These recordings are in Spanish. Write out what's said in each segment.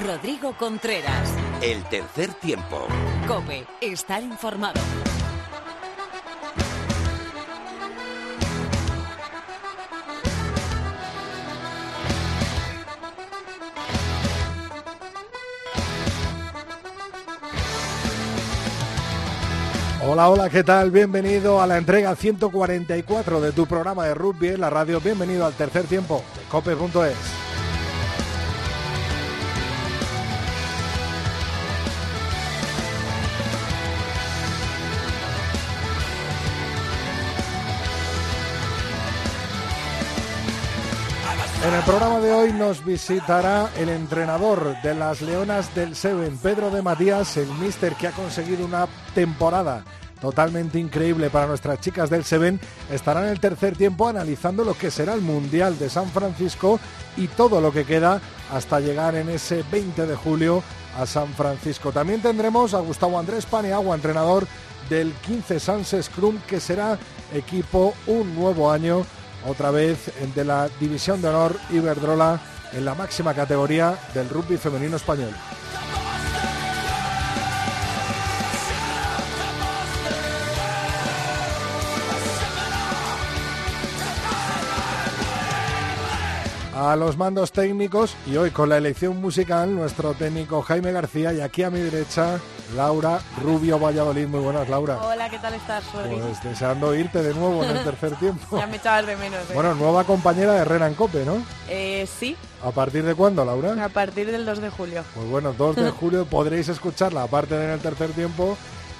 Rodrigo Contreras. El tercer tiempo. Cope, estar informado. Hola, hola, ¿qué tal? Bienvenido a la entrega 144 de tu programa de rugby en la radio. Bienvenido al tercer tiempo de cope.es. En el programa de hoy nos visitará el entrenador de las Leonas del Seven, Pedro de Matías, el mister que ha conseguido una temporada totalmente increíble para nuestras chicas del Seven. Estará en el tercer tiempo analizando lo que será el Mundial de San Francisco y todo lo que queda hasta llegar en ese 20 de julio a San Francisco. También tendremos a Gustavo Andrés Paneagua, entrenador del 15 Sans Scrum, que será equipo un nuevo año otra vez de la División de Honor Iberdrola en la máxima categoría del rugby femenino español. A los mandos técnicos y hoy con la elección musical nuestro técnico Jaime García y aquí a mi derecha Laura Rubio Valladolid. Muy buenas, Laura. Hola, ¿qué tal estás? Pues deseando irte de nuevo en el tercer tiempo. ya me echabas de menos. ¿eh? Bueno, nueva compañera de Renan Cope, ¿no? Eh, sí. ¿A partir de cuándo, Laura? A partir del 2 de julio. Pues bueno, 2 de julio podréis escucharla, aparte de en el tercer tiempo,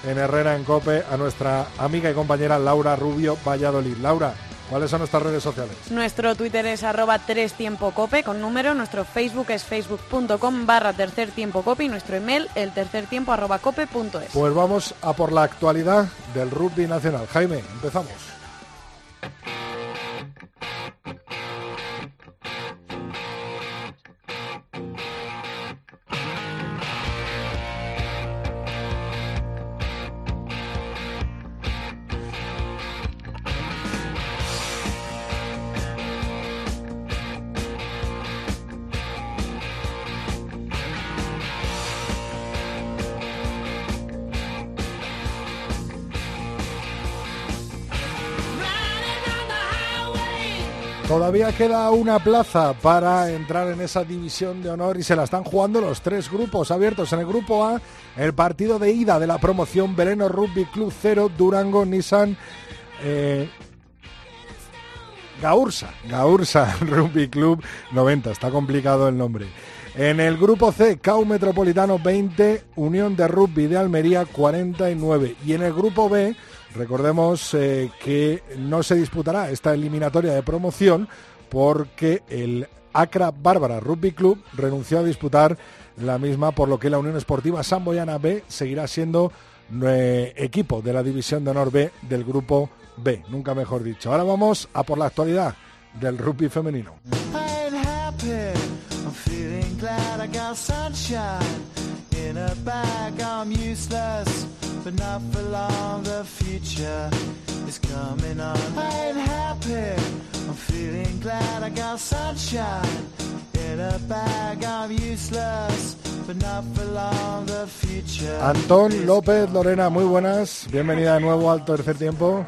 en Herrera en Cope, a nuestra amiga y compañera Laura Rubio Valladolid. Laura, ¿Cuáles son nuestras redes sociales? Nuestro Twitter es arroba tres tiempo cope con número, nuestro Facebook es facebook.com barra tercer tiempo cope y nuestro email el tercer tiempo arroba cope punto es. Pues vamos a por la actualidad del rugby nacional. Jaime, empezamos. Todavía queda una plaza para entrar en esa división de honor y se la están jugando los tres grupos abiertos. En el grupo A, el partido de ida de la promoción Beleno Rugby Club 0, Durango, Nissan, eh, Gaursa, Gaursa Rugby Club 90. Está complicado el nombre. En el grupo C, CAU Metropolitano 20, Unión de Rugby de Almería 49. Y en el grupo B, Recordemos eh, que no se disputará esta eliminatoria de promoción porque el Acra Bárbara Rugby Club renunció a disputar la misma, por lo que la Unión Esportiva Samboyana B seguirá siendo eh, equipo de la División de Honor B del Grupo B, nunca mejor dicho. Ahora vamos a por la actualidad del rugby femenino. But not for long. The future is coming on. I ain't happy. I'm feeling glad I got sunshine in a bag. I'm useless, but not for long. The future. Antón López, Lorena, muy buenas. Bienvenida de nuevo al tercer tiempo.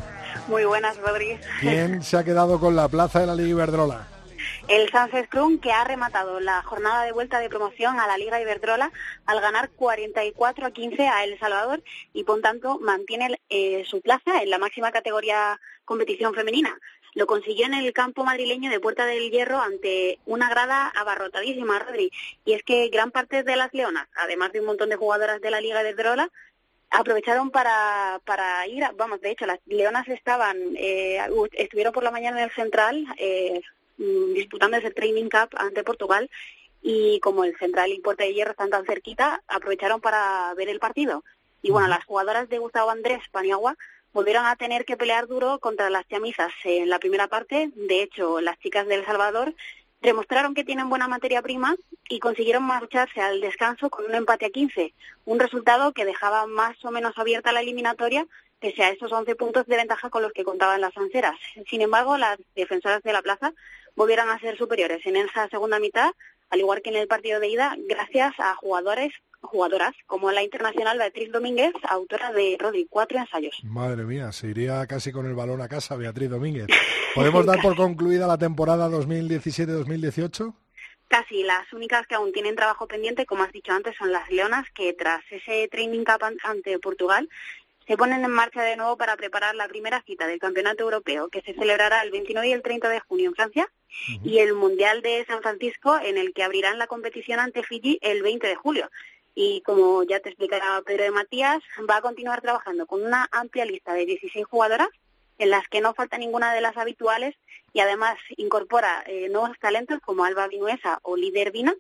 Muy buenas, Rodri. ¿Quién se ha quedado con la plaza de la Liga Iberdrola? El Sánchez Scrum que ha rematado la jornada de vuelta de promoción a la Liga Iberdrola al ganar 44 a 15 a El Salvador y por tanto mantiene eh, su plaza en la máxima categoría competición femenina. Lo consiguió en el campo madrileño de Puerta del Hierro ante una grada abarrotadísima, Rodri. Y es que gran parte de las leonas, además de un montón de jugadoras de la Liga Iberdrola, aprovecharon para, para ir, vamos, de hecho las leonas estaban, eh, estuvieron por la mañana en el central, eh, disputando ese Training Cup ante Portugal y como el Central y Puerta de Hierro están tan cerquita, aprovecharon para ver el partido. Y bueno, las jugadoras de Gustavo Andrés Paniagua volvieron a tener que pelear duro contra las chamisas en la primera parte. De hecho, las chicas de El Salvador demostraron que tienen buena materia prima y consiguieron marcharse al descanso con un empate a 15, un resultado que dejaba más o menos abierta la eliminatoria pese a esos 11 puntos de ventaja con los que contaban las anceras. Sin embargo, las defensoras de la plaza volvieron a ser superiores en esa segunda mitad, al igual que en el partido de ida, gracias a jugadores jugadoras, como la internacional Beatriz Domínguez, autora de Rodri, cuatro ensayos. Madre mía, se iría casi con el balón a casa Beatriz Domínguez. ¿Podemos dar por concluida la temporada 2017-2018? Casi, las únicas que aún tienen trabajo pendiente, como has dicho antes, son las Leonas, que tras ese training camp ante Portugal, se ponen en marcha de nuevo para preparar la primera cita del Campeonato Europeo, que se celebrará el 29 y el 30 de junio en Francia, y el Mundial de San Francisco, en el que abrirán la competición ante Fiji el 20 de julio. Y como ya te explicará Pedro de Matías, va a continuar trabajando con una amplia lista de 16 jugadoras en las que no falta ninguna de las habituales y además incorpora eh, nuevos talentos como Alba Vinuesa o Líder Vina,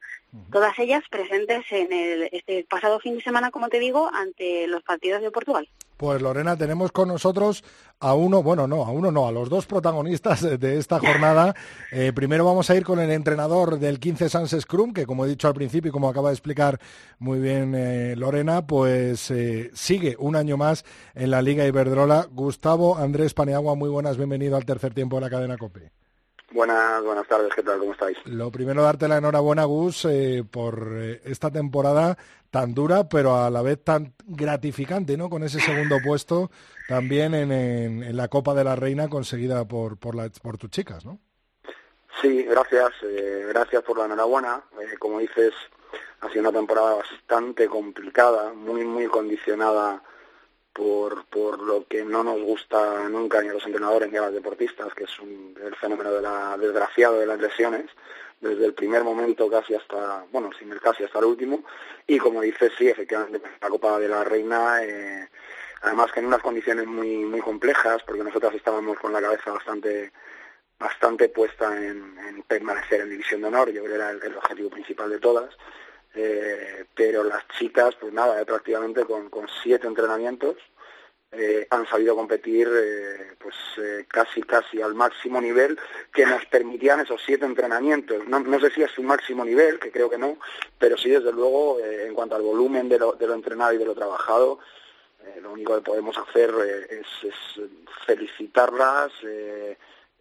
todas ellas presentes en el, este pasado fin de semana, como te digo, ante los partidos de Portugal. Pues Lorena, tenemos con nosotros a uno, bueno, no, a uno no, a los dos protagonistas de esta jornada. Eh, primero vamos a ir con el entrenador del 15 Sans Scrum, que como he dicho al principio y como acaba de explicar muy bien eh, Lorena, pues eh, sigue un año más en la Liga Iberdrola. Gustavo Andrés Paneagua, muy buenas, bienvenido al tercer tiempo de la cadena COPE. Buenas, buenas tardes, ¿qué tal? ¿Cómo estáis? Lo primero, darte la enhorabuena, Gus, eh, por eh, esta temporada tan dura, pero a la vez tan gratificante, ¿no? Con ese segundo puesto también en, la Copa de la Reina conseguida por, por, por tus chicas, ¿no? Sí, gracias, eh, gracias por la enhorabuena. como dices, ha sido una temporada bastante complicada, muy, muy condicionada por, por lo que no nos gusta nunca ni a los entrenadores ni a los deportistas, que es un, el fenómeno de la, desgraciado de las lesiones, desde el primer momento casi hasta, bueno, sin el casi hasta el último, y como dices, sí, efectivamente, la Copa de la Reina, eh, además que en unas condiciones muy, muy complejas, porque nosotras estábamos con la cabeza bastante bastante puesta en, permanecer en división de honor, yo creo que era el objetivo principal de todas, eh, pero las chicas, pues nada, eh, prácticamente con, con, siete entrenamientos eh, han sabido competir pues casi casi al máximo nivel que nos permitían esos siete entrenamientos. No, no sé si es su máximo nivel, que creo que no, pero sí desde luego en cuanto al volumen de lo, de lo entrenado y de lo trabajado, lo único que podemos hacer es, felicitarlas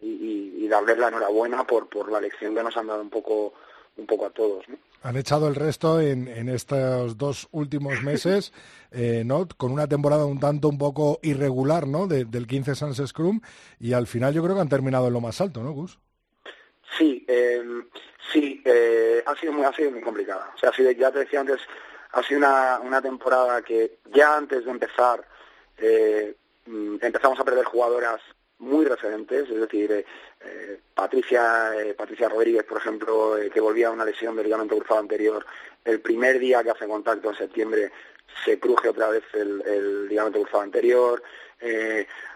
y, y, darles la enhorabuena por, por la lección que nos han dado un poco un poco a todos. Han echado el resto en, en estos dos últimos meses, eh, ¿no? Con una temporada un tanto un poco irregular, ¿no? del 15 Sans Scrum y al final yo creo que han terminado en lo más alto, ¿no, Gus? Sí, em, sí, eh, ha sido muy, ha sido muy complicada. O sea, ha sido, ya te decía antes, ha sido una, una temporada que ya antes de empezar eh, mm, empezamos a perder jugadoras muy referentes, es decir, eh, eh, Patricia, eh, Patricia Rodríguez, por ejemplo, que volvía a una lesión del ligamento cruzado anterior, el primer día que hace contacto en septiembre se cruje otra vez el, ligamento cruzado anterior,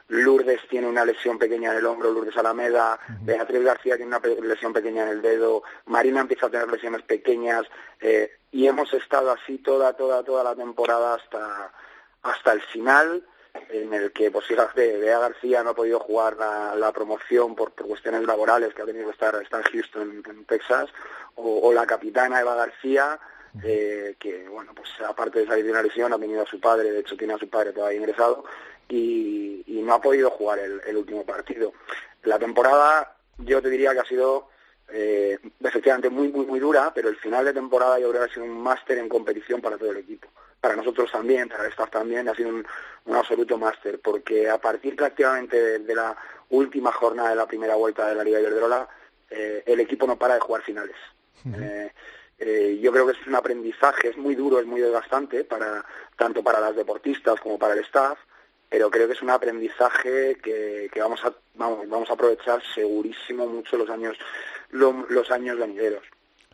Lourdes tiene una lesión pequeña en el hombro, Lourdes Alameda, Beatriz García tiene una lesión pequeña en el dedo, Marina empieza a tener lesiones pequeñas y hemos estado así toda, toda, toda la temporada hasta, hasta el final en el que pues fíjate, Bea García no ha podido jugar la, promoción por, cuestiones laborales que ha tenido que estar, en Houston, en Texas, o, la capitana Eva García, eh, que bueno, pues aparte de salir de una lesión ha tenido a su padre, de hecho tiene a su padre todavía ingresado, y, no ha podido jugar el, último partido. La temporada yo te diría que ha sido eh, efectivamente muy, muy, muy dura, pero el final de temporada yo creo que ha sido un máster en competición para todo el equipo para nosotros también, para el staff también, ha sido un, absoluto máster, porque a partir prácticamente de, la última jornada de la primera vuelta de la Liga Iberdrola, eh, el equipo no para de jugar finales. Eh, eh, yo creo que es un aprendizaje, es muy duro, es muy desgastante, para, tanto para las deportistas como para el staff, pero creo que es un aprendizaje que, que vamos, a, vamos, vamos a aprovechar segurísimo mucho los años, los años venideros.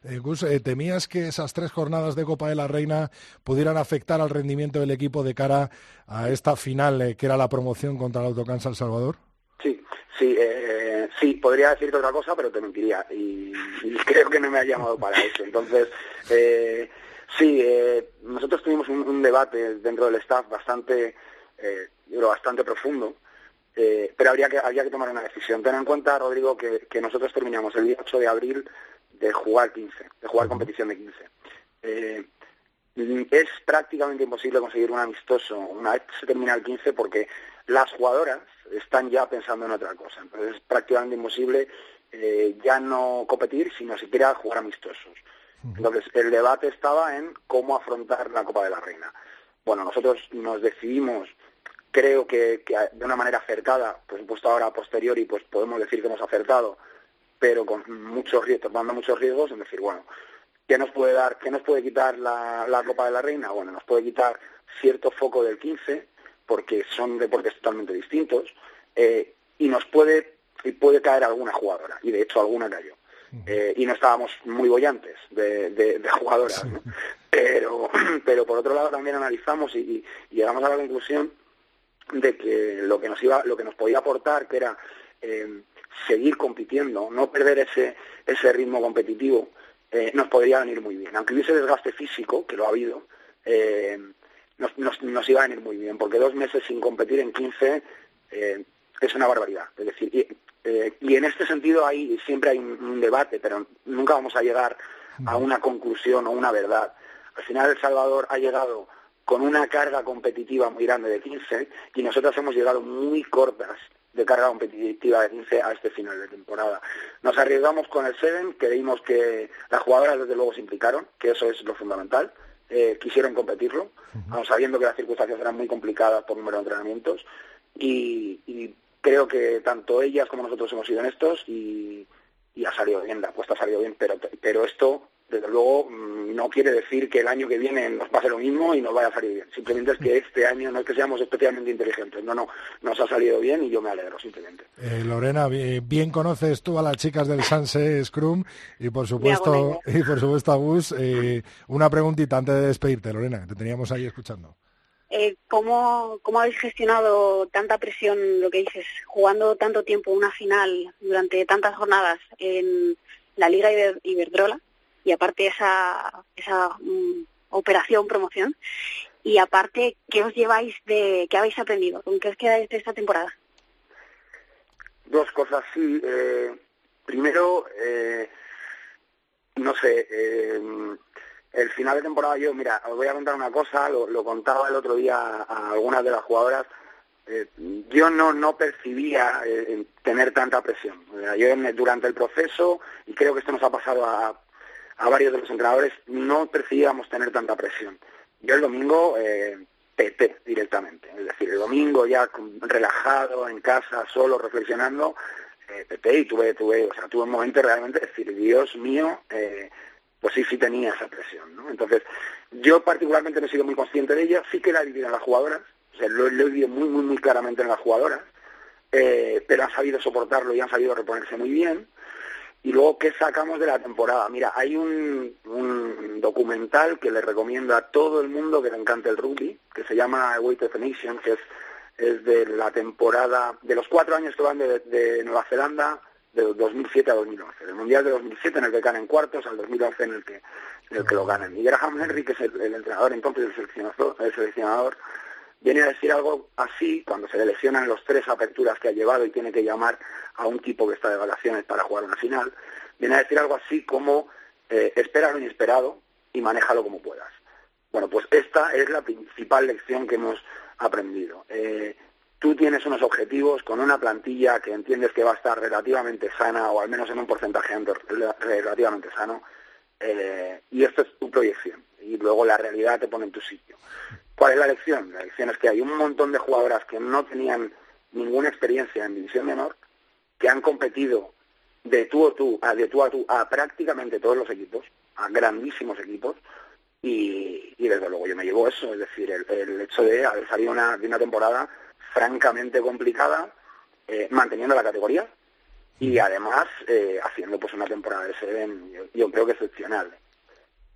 Eh, Gus, eh, ¿temías que esas tres jornadas de Copa de la Reina pudieran afectar al rendimiento del equipo de cara a esta final eh, que era la promoción contra el Autocansa El Salvador? Sí, sí, sí, podría decirte otra cosa, pero te mentiría y, creo que no me ha llamado para eso. Entonces, sí, nosotros tuvimos un, debate dentro del staff bastante, bastante profundo. pero habría que, habría que tomar una decisión. Ten en cuenta, Rodrigo, que, que nosotros terminamos el día 8 de abril de jugar 15, de jugar competición de 15. Eh, es prácticamente imposible conseguir un amistoso una vez se termina el 15 porque las jugadoras están ya pensando en otra cosa. Entonces es prácticamente imposible eh, ya no competir, sino siquiera jugar amistosos. Entonces, el debate estaba en cómo afrontar la Copa de la Reina. Bueno, nosotros nos decidimos, creo que, de una manera acertada, por supuesto ahora a posteriori, pues podemos decir que hemos acertado, pero con muchos riesgos, tomando muchos riesgos, en decir, bueno, ¿qué nos puede dar, qué nos puede quitar la, la Copa de la Reina? Bueno, nos puede quitar cierto foco del 15, porque son deportes totalmente distintos, eh, y nos puede, y puede caer alguna jugadora, y de hecho alguna cayó. Eh, y no estábamos muy bollantes de, de, jugadoras, pero, pero por otro lado también analizamos y, llegamos a la conclusión de que lo que nos iba, lo que nos podía aportar, que era eh, seguir compitiendo, no perder ese, ese ritmo competitivo, eh, nos podría venir muy bien. Aunque hubiese desgaste físico, que lo ha habido, nos, nos, nos, iba a venir muy bien, porque dos meses sin competir en 15 es una barbaridad. Es decir, eh, y en este sentido hay, siempre hay un, debate, pero nunca vamos a llegar a una conclusión o una verdad. Al final El Salvador ha llegado con una carga competitiva muy grande de 15 y nosotros hemos llegado muy cortas de carga competitiva de 15 a este final de temporada. Nos arriesgamos con el Seven, creímos que las jugadoras desde luego se implicaron, que eso es lo fundamental, eh, quisieron competirlo, sabiendo que las circunstancias eran muy complicadas por número de entrenamientos y, y creo que tanto ellas como nosotros hemos sido honestos y, y ha salido bien, la apuesta ha salido bien, pero, pero esto, desde luego, mm, no quiere decir que el año que viene nos pase lo mismo y nos vaya a salir bien. Simplemente es que este año no es que seamos especialmente inteligentes, no, no, nos ha salido bien y yo me alegro, simplemente. Eh, Lorena, bien conoces tú a las chicas del Sanse Scrum y por supuesto, y por supuesto a Gus, eh, una preguntita antes de despedirte, Lorena, te teníamos ahí escuchando. Eh, ¿cómo, ¿cómo habéis gestionado tanta presión, lo que dices, jugando tanto tiempo una final durante tantas jornadas en la Liga Iberdrola y aparte esa, esa mm, operación promoción y aparte qué os lleváis de qué habéis aprendido con qué os quedáis de esta temporada dos cosas sí eh, primero eh, no sé eh, el final de temporada yo, mira, os voy a contar una cosa, lo, contaba el otro día a, algunas de las jugadoras, eh, yo no, no percibía eh, tener tanta presión. yo durante el proceso, y creo que esto nos ha pasado a, a varios de los entrenadores, no percibíamos tener tanta presión. Yo el domingo eh, peté directamente, es decir, el domingo ya relajado, en casa, solo, reflexionando, eh, y tuve, tuve, o sea, tuve un momento realmente de decir, Dios mío, eh, pues sí, sí tenía esa presión, ¿no? Entonces, yo particularmente no he sido muy consciente de ella, sí que la he vivido en las jugadoras, o sea, lo, he vivido muy, muy, muy claramente en las jugadoras, eh, pero han sabido soportarlo y han sabido reponerse muy bien. Y luego, ¿qué sacamos de la temporada? Mira, hay un, documental que le recomiendo a todo el mundo que le encante el rugby, que se llama Weight of Nation, que es, es de la temporada, de los cuatro años que van de, de Nueva Zelanda de 2007 a 2011. Del Mundial de 2007 en el que ganan cuartos, al 2011 en el que, en el que lo ganan. Y Graham Henry, que es el, entrenador entonces del seleccionador, el seleccionador, viene a decir algo así cuando se le lesionan los tres aperturas que ha llevado y tiene que llamar a un tipo que está de vacaciones para jugar una final. Viene a decir algo así como eh, espera lo inesperado y manéjalo como puedas. Bueno, pues esta es la principal lección que hemos aprendido. Eh, tú tienes unos objetivos con una plantilla que entiendes que va a estar relativamente sana o al menos en un porcentaje relativamente sano eh, y esto es tu proyección y luego la realidad te pone en tu sitio. ¿Cuál es la lección? La lección es que hay un montón de jugadoras que no tenían ninguna experiencia en división menor que han competido de tú a tú, a de tú a tú, a prácticamente todos los equipos, a grandísimos equipos, y, desde luego yo me llevo eso, es decir, el, hecho de haber salido una, de una temporada francamente complicada, eh, manteniendo la categoría y además eh, haciendo pues una temporada de Seven, yo, creo que excepcional.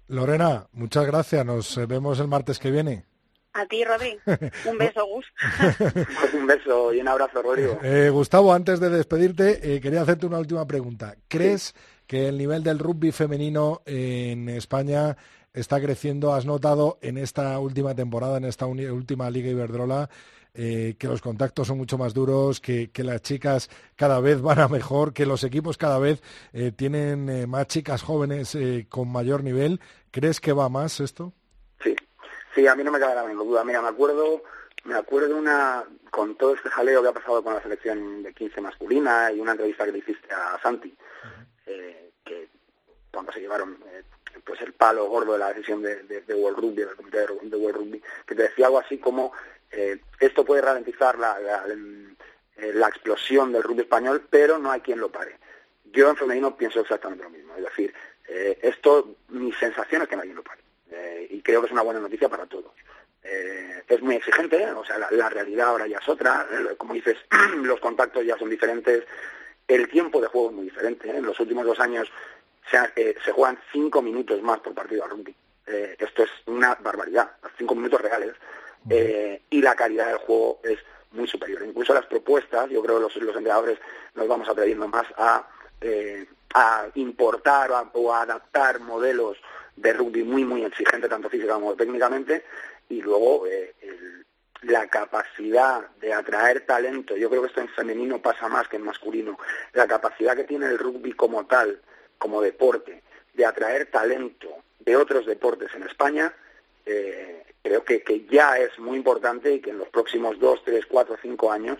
Lorena, muchas gracias. Nos eh, vemos el martes que viene. A ti, Rodri. Un beso, Gus. un beso y un abrazo, Rodrigo. Gustavo, antes de despedirte, quería hacerte una última pregunta. ¿Crees que el nivel del rugby femenino en España está creciendo? ¿Has notado en esta última temporada, en esta última Liga Iberdrola, eh, que los contactos son mucho más duros, que, las chicas cada vez van a mejor, que los equipos cada vez eh, tienen eh, más chicas jóvenes con mayor nivel. ¿Crees que va más esto? Sí, a mí no me cabe la menor duda. Mira, me acuerdo, me acuerdo una, con todo este jaleo que ha pasado con la selección de 15 masculina y una entrevista que le hiciste a Santi, que cuando se llevaron pues el palo gordo de la decisión de, de, World Rugby, del comité de, World Rugby, que te decía algo así como eh, esto puede ralentizar la, eh, la, explosión del rugby español, pero no hay quien lo pare. Yo en femenino pienso exactamente lo mismo, es decir, eh, esto, mi sensación es que no hay quien lo pare, es una buena noticia para todos. es muy exigente, o sea, la, realidad ahora ya es otra, como dices, los contactos ya son diferentes, el tiempo de juego es muy diferente. En los últimos dos años se, se juegan cinco minutos más por partido a rugby. Eh, esto es una barbaridad, cinco minutos reales. Eh, y la calidad del juego es muy superior. Incluso las propuestas, yo creo que los, los empleadores nos vamos atreviendo más a, eh, a importar o a, adaptar modelos de rugby muy, muy exigentes, tanto física como técnicamente, y luego la capacidad de atraer talento, yo creo que esto en femenino pasa más que en masculino, la capacidad que tiene el rugby como tal como deporte, de atraer talento de otros deportes en España, eh, creo que, que, ya es muy importante y que en los próximos dos, tres, cuatro, cinco años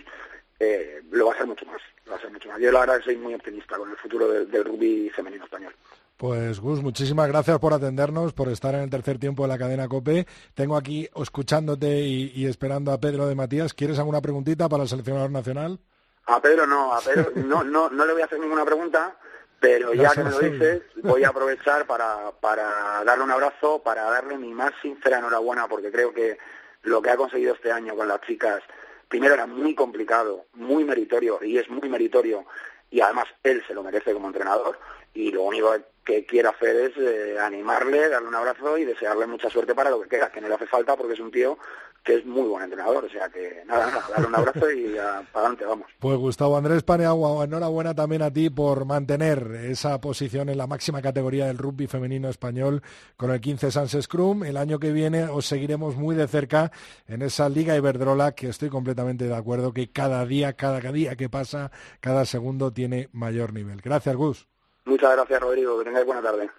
eh, lo va a ser mucho más. Va a ser mucho más. Yo la verdad soy muy optimista con el futuro del, rugby femenino español. Pues Gus, muchísimas gracias por atendernos, por estar en el tercer tiempo de la cadena COPE. Tengo aquí escuchándote y, y esperando a Pedro de Matías. ¿Quieres alguna preguntita para el seleccionador nacional? A Pedro no, a Pedro no, no, no le voy a hacer ninguna pregunta pero ya que me lo dices, voy a aprovechar para, para darle un abrazo, para darle mi más sincera enhorabuena, porque creo que lo que ha conseguido este año con las chicas, primero era muy complicado, muy meritorio, y es muy meritorio, y además él se lo merece como entrenador, y lo único que quiero hacer es eh, animarle, darle un abrazo y desearle mucha suerte para lo que queda, que no le hace falta porque es un tío que es muy buen entrenador. O sea que nada, nada darle un abrazo y para adelante, vamos. Pues Gustavo Andrés Paneagua, enhorabuena también a ti por mantener esa posición en la máxima categoría del rugby femenino español con el 15 Sans Scrum. El año que viene os seguiremos muy de cerca en esa Liga Iberdrola que estoy completamente de acuerdo que cada día, cada día que pasa, cada segundo tiene mayor nivel. Gracias, Gus. Muchas gracias, Rodrigo. Que tengáis buena tarde.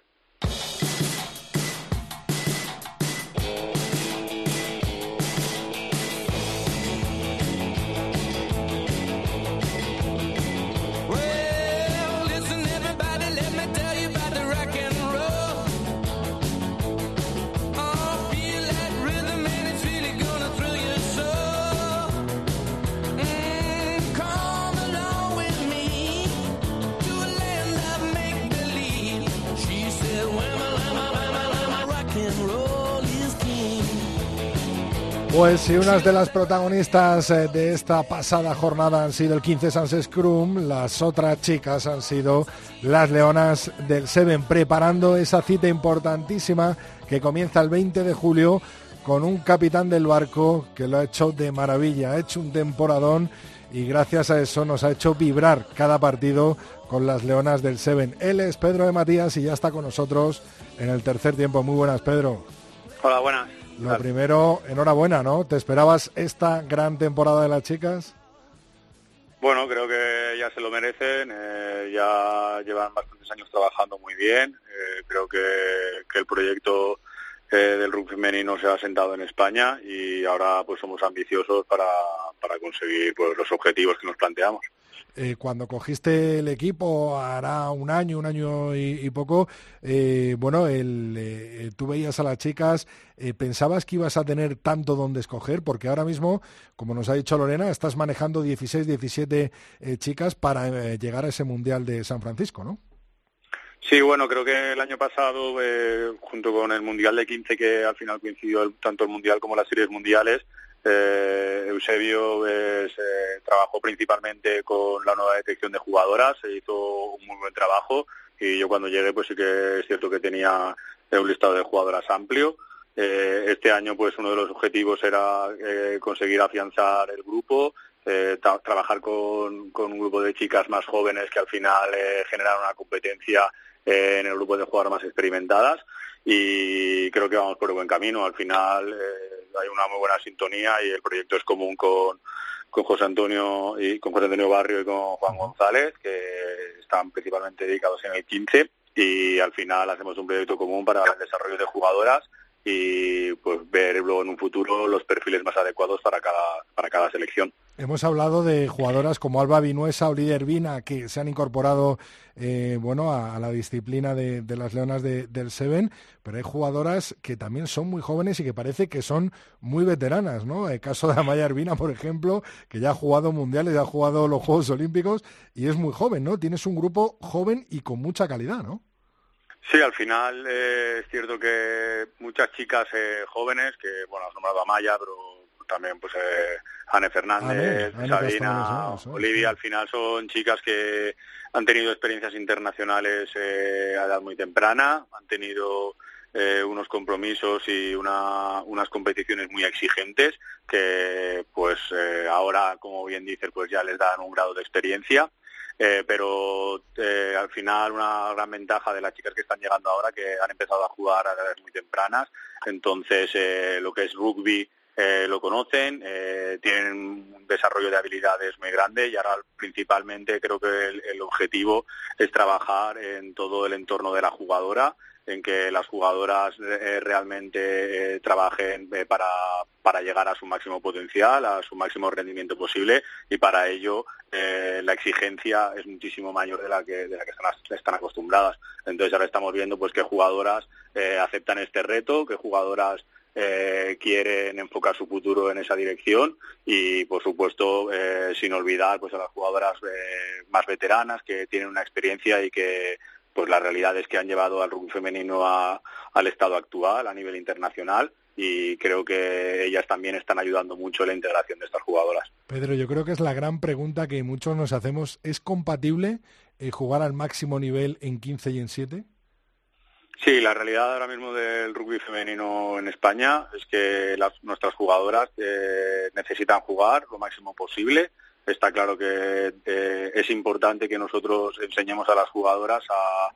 Pues si unas de las protagonistas eh, de esta pasada jornada han sido el 15 Sans Scrum, las otras chicas han sido las Leonas del Seven, preparando esa cita importantísima que comienza el 20 de julio con un capitán del barco que lo ha hecho de maravilla, ha hecho un temporadón y gracias a eso nos ha hecho vibrar cada partido con las Leonas del Seven. Él es Pedro de Matías y ya está con nosotros en el tercer tiempo. Muy buenas, Pedro. Hola, buenas. Lo primero, enhorabuena, ¿no? ¿Te esperabas esta gran temporada de las chicas? Bueno, creo que ya se lo merecen, eh, ya llevan bastantes años trabajando muy bien, eh, creo que, el proyecto eh, del rugby femenino se ha sentado en España y ahora pues somos ambiciosos para, para conseguir pues, los objetivos que nos planteamos. Eh, cuando cogiste el equipo, hará un año, un año y, poco, eh, bueno, el, eh, tú veías a las chicas, ¿pensabas que ibas a tener tanto donde escoger? Porque ahora mismo, como nos ha dicho Lorena, estás manejando 16, 17 chicas para llegar a ese Mundial de San Francisco, ¿no? Sí, bueno, creo que el año pasado, junto con el Mundial de 15, que al final coincidió tanto el Mundial como las series mundiales, eh, Eusebio eh, trabajó principalmente con la nueva detección de jugadoras, se hizo un muy buen trabajo y yo cuando llegué pues sí que es cierto que tenía un listado de jugadoras amplio. Eh, este año pues uno de los objetivos era eh, conseguir afianzar el grupo, trabajar con, con, un grupo de chicas más jóvenes que al final generaron una competencia en el grupo de jugadoras más experimentadas y creo que vamos por el buen camino. Al final hay una muy buena sintonía y el proyecto es común con, con José Antonio y con José Antonio Barrio y con Juan González, que están principalmente dedicados en el 15 y al final hacemos un proyecto común para el desarrollo de jugadoras y pues ver luego en un futuro los perfiles más adecuados para cada, para cada selección. Hemos hablado de jugadoras como Alba Vinuesa o Lidia Vina que se han incorporado eh, bueno, a, la disciplina de, las leonas del Seven, pero hay jugadoras que también son muy jóvenes y que parece que son muy veteranas, ¿no? El caso de Amaya Ervina, por ejemplo, que ya ha jugado mundiales, ya ha jugado los Juegos Olímpicos y es muy joven, ¿no? Tienes un grupo joven y con mucha calidad, ¿no? Sí, al final eh, es cierto que muchas chicas eh, jóvenes, que bueno, has nombrado a Maya, pero también pues eh, Anne Fernández, Sabina, Olivia, al final son chicas que han tenido experiencias internacionales eh, a edad muy temprana, han tenido eh, unos compromisos y una, unas competiciones muy exigentes que pues eh, ahora, como bien dices, pues ya les dan un grado de experiencia. Eh, pero eh, al final una gran ventaja de las chicas que están llegando ahora que han empezado a jugar a edades muy tempranas, entonces eh, lo que es rugby lo conocen, tienen un desarrollo de habilidades muy grande y ahora principalmente creo que el objetivo es trabajar en todo el entorno de la jugadora en que las jugadoras eh, realmente eh, trabajen eh, para, para llegar a su máximo potencial, a su máximo rendimiento posible y para ello la exigencia es muchísimo mayor de la que, de la que están, están acostumbradas. Entonces ahora estamos viendo pues que jugadoras aceptan este reto, que jugadoras quieren enfocar su futuro en esa dirección y por supuesto sin olvidar pues a las jugadoras más veteranas que tienen una experiencia y que pues la realidad es que han llevado al rugby femenino al estado actual a nivel internacional y creo que ellas también están ayudando mucho en la integración de estas jugadoras. Pedro, yo creo que es la gran pregunta que muchos nos hacemos. ¿Es compatible eh, jugar al máximo nivel en 15 y en 7? Sí, la realidad ahora mismo del rugby femenino en España es que nuestras jugadoras eh, necesitan jugar lo máximo posible está claro que eh, es importante que nosotros enseñemos a las jugadoras a,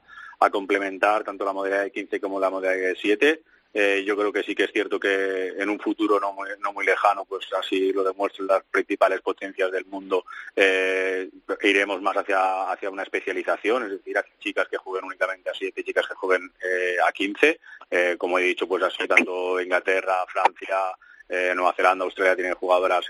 complementar tanto la modalidad de 15 como la modalidad de 7. Eh, yo creo que sí que es cierto que en un futuro no muy, no muy lejano, pues así lo demuestran las principales potencias del mundo, eh, iremos más hacia, hacia una especialización, es decir, hacia chicas que jueguen únicamente a 7, chicas que jueguen a 15. como he dicho, pues así tanto Inglaterra, Francia, Nueva Zelanda, Australia tienen jugadoras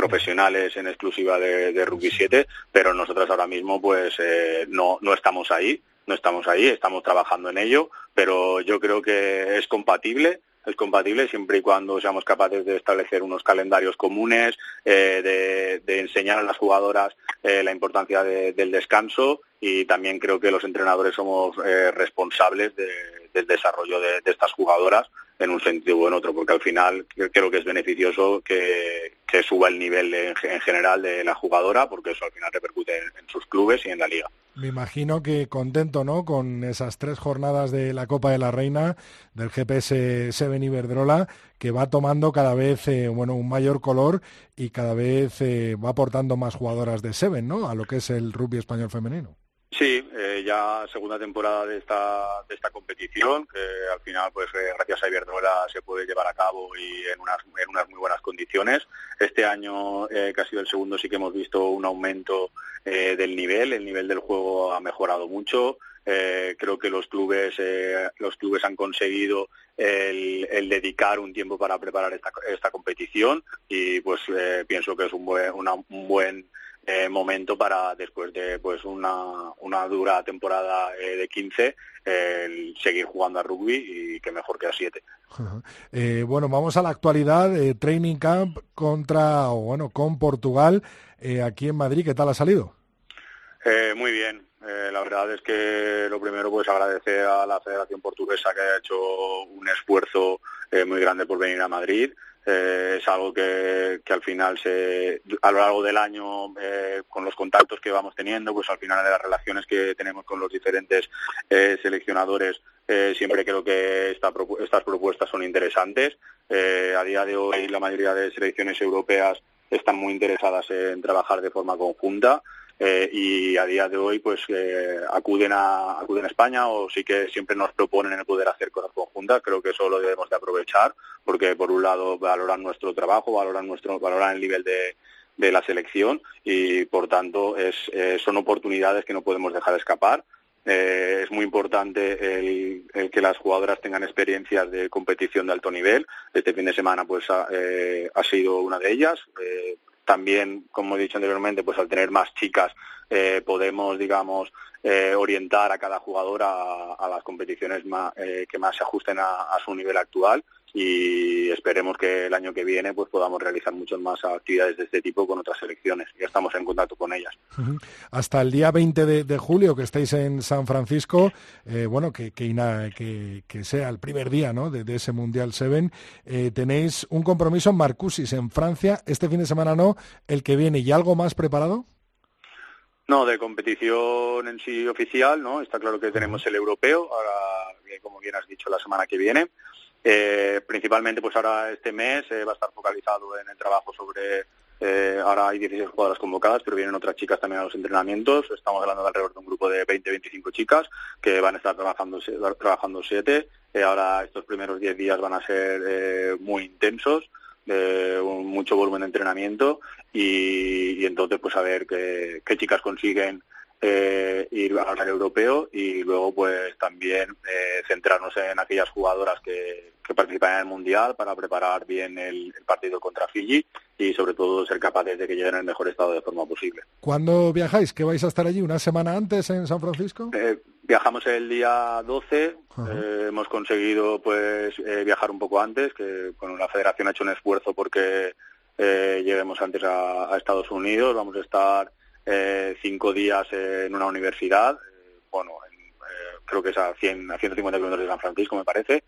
profesionales en exclusiva de, Rugby 7, pero nosotros ahora mismo pues eh, no, no estamos ahí, no estamos ahí, estamos trabajando en ello, pero yo creo que es compatible, es compatible siempre y cuando seamos capaces de establecer unos calendarios comunes, eh, de, enseñar a las jugadoras eh, la importancia del descanso y también creo que los entrenadores somos responsables del desarrollo de, estas jugadoras en un sentido o en otro, porque al final creo que es beneficioso que, suba el nivel en, general de la jugadora, porque eso al final repercute en, sus clubes y en la liga. Me imagino que contento, ¿no? Con esas tres jornadas de la Copa de la Reina del GPS Seven Iberdrola, que va tomando cada vez, eh, bueno, un mayor color y cada vez eh, va aportando más jugadoras de Seven, ¿no? A lo que es el rugby español femenino. Sí, eh, ya segunda temporada de esta, de esta competición, que al final, pues eh, gracias a Iberdrola se puede llevar a cabo y en unas, en unas muy buenas condiciones. Este año, eh, que ha sido el segundo, sí que hemos visto un aumento del nivel, el nivel del juego ha mejorado mucho. creo que los clubes, los clubes han conseguido el, dedicar un tiempo para preparar esta, esta competición y pues pienso que es un buen, un buen eh, momento para después de pues una, una dura temporada eh, de 15 seguir jugando a rugby y que mejor que a 7. Eh, bueno, vamos a la actualidad. training camp contra, o bueno, con Portugal aquí en Madrid. ¿Qué tal ha salido? muy bien. la verdad es que lo primero pues agradecer a la Federación Portuguesa que ha hecho un esfuerzo muy grande por venir a Madrid. Eh, es algo que, al final se, a lo largo del año eh, con los contactos que vamos teniendo pues al final de las relaciones que tenemos con los diferentes eh, seleccionadores siempre creo que estas propuestas son interesantes. A día de hoy la mayoría de selecciones europeas están muy interesadas en trabajar de forma conjunta eh, y a día de hoy pues eh, acuden a acuden a España o sí que siempre nos proponen el poder hacer cosas conjuntas creo que eso lo debemos de aprovechar porque por un lado valoran nuestro trabajo valoran nuestro valoran el nivel de, de la selección y por tanto es, eh, son oportunidades que no podemos dejar escapar Eh, es muy importante el, que las jugadoras tengan experiencias de competición de alto nivel. Este fin de semana pues ha, eh, sido una de ellas. También, como he dicho anteriormente, pues al tener más chicas podemos, digamos, orientar a cada jugadora a, las competiciones que más se ajusten a su nivel actual y esperemos que el año que viene pues podamos realizar muchas más actividades de este tipo con otras selecciones. Ya estamos en contacto con ellas. Hasta el día 20 de, julio que estáis en San Francisco, eh, bueno, que, que, que, sea el primer día ¿no? de, ese Mundial 7, eh, tenéis un compromiso en Marcusis, en Francia, este fin de semana no, el que viene, ¿y algo más preparado? No, de competición en sí oficial, ¿no? Está claro que tenemos el europeo, ahora, como bien has dicho, la semana que viene. Eh, principalmente, pues ahora este mes eh, va a estar focalizado en el trabajo sobre. Eh, ahora hay 16 jugadoras convocadas, pero vienen otras chicas también a los entrenamientos. Estamos hablando de alrededor de un grupo de 20-25 chicas que van a estar trabajando trabajando siete. ahora estos primeros 10 días van a ser muy intensos. mucho volumen de entrenamiento y, entonces pues a ver qué chicas consiguen eh, ir al europeo y luego pues también eh, centrarnos en aquellas jugadoras que, participan en el mundial para preparar bien el, partido contra Fiji y sobre todo ser capaces de que lleguen en el mejor estado de forma posible. ¿Cuándo viajáis? ¿Que vais a estar allí una semana antes en San Francisco? Eh, viajamos el día 12, eh, hemos conseguido pues viajar un poco antes, que bueno, la federación ha hecho un esfuerzo porque lleguemos antes a Estados Unidos, vamos a estar eh, cinco días en una universidad, eh, bueno, eh, creo que es a, 100, a 150 kilómetros de San Francisco, me parece.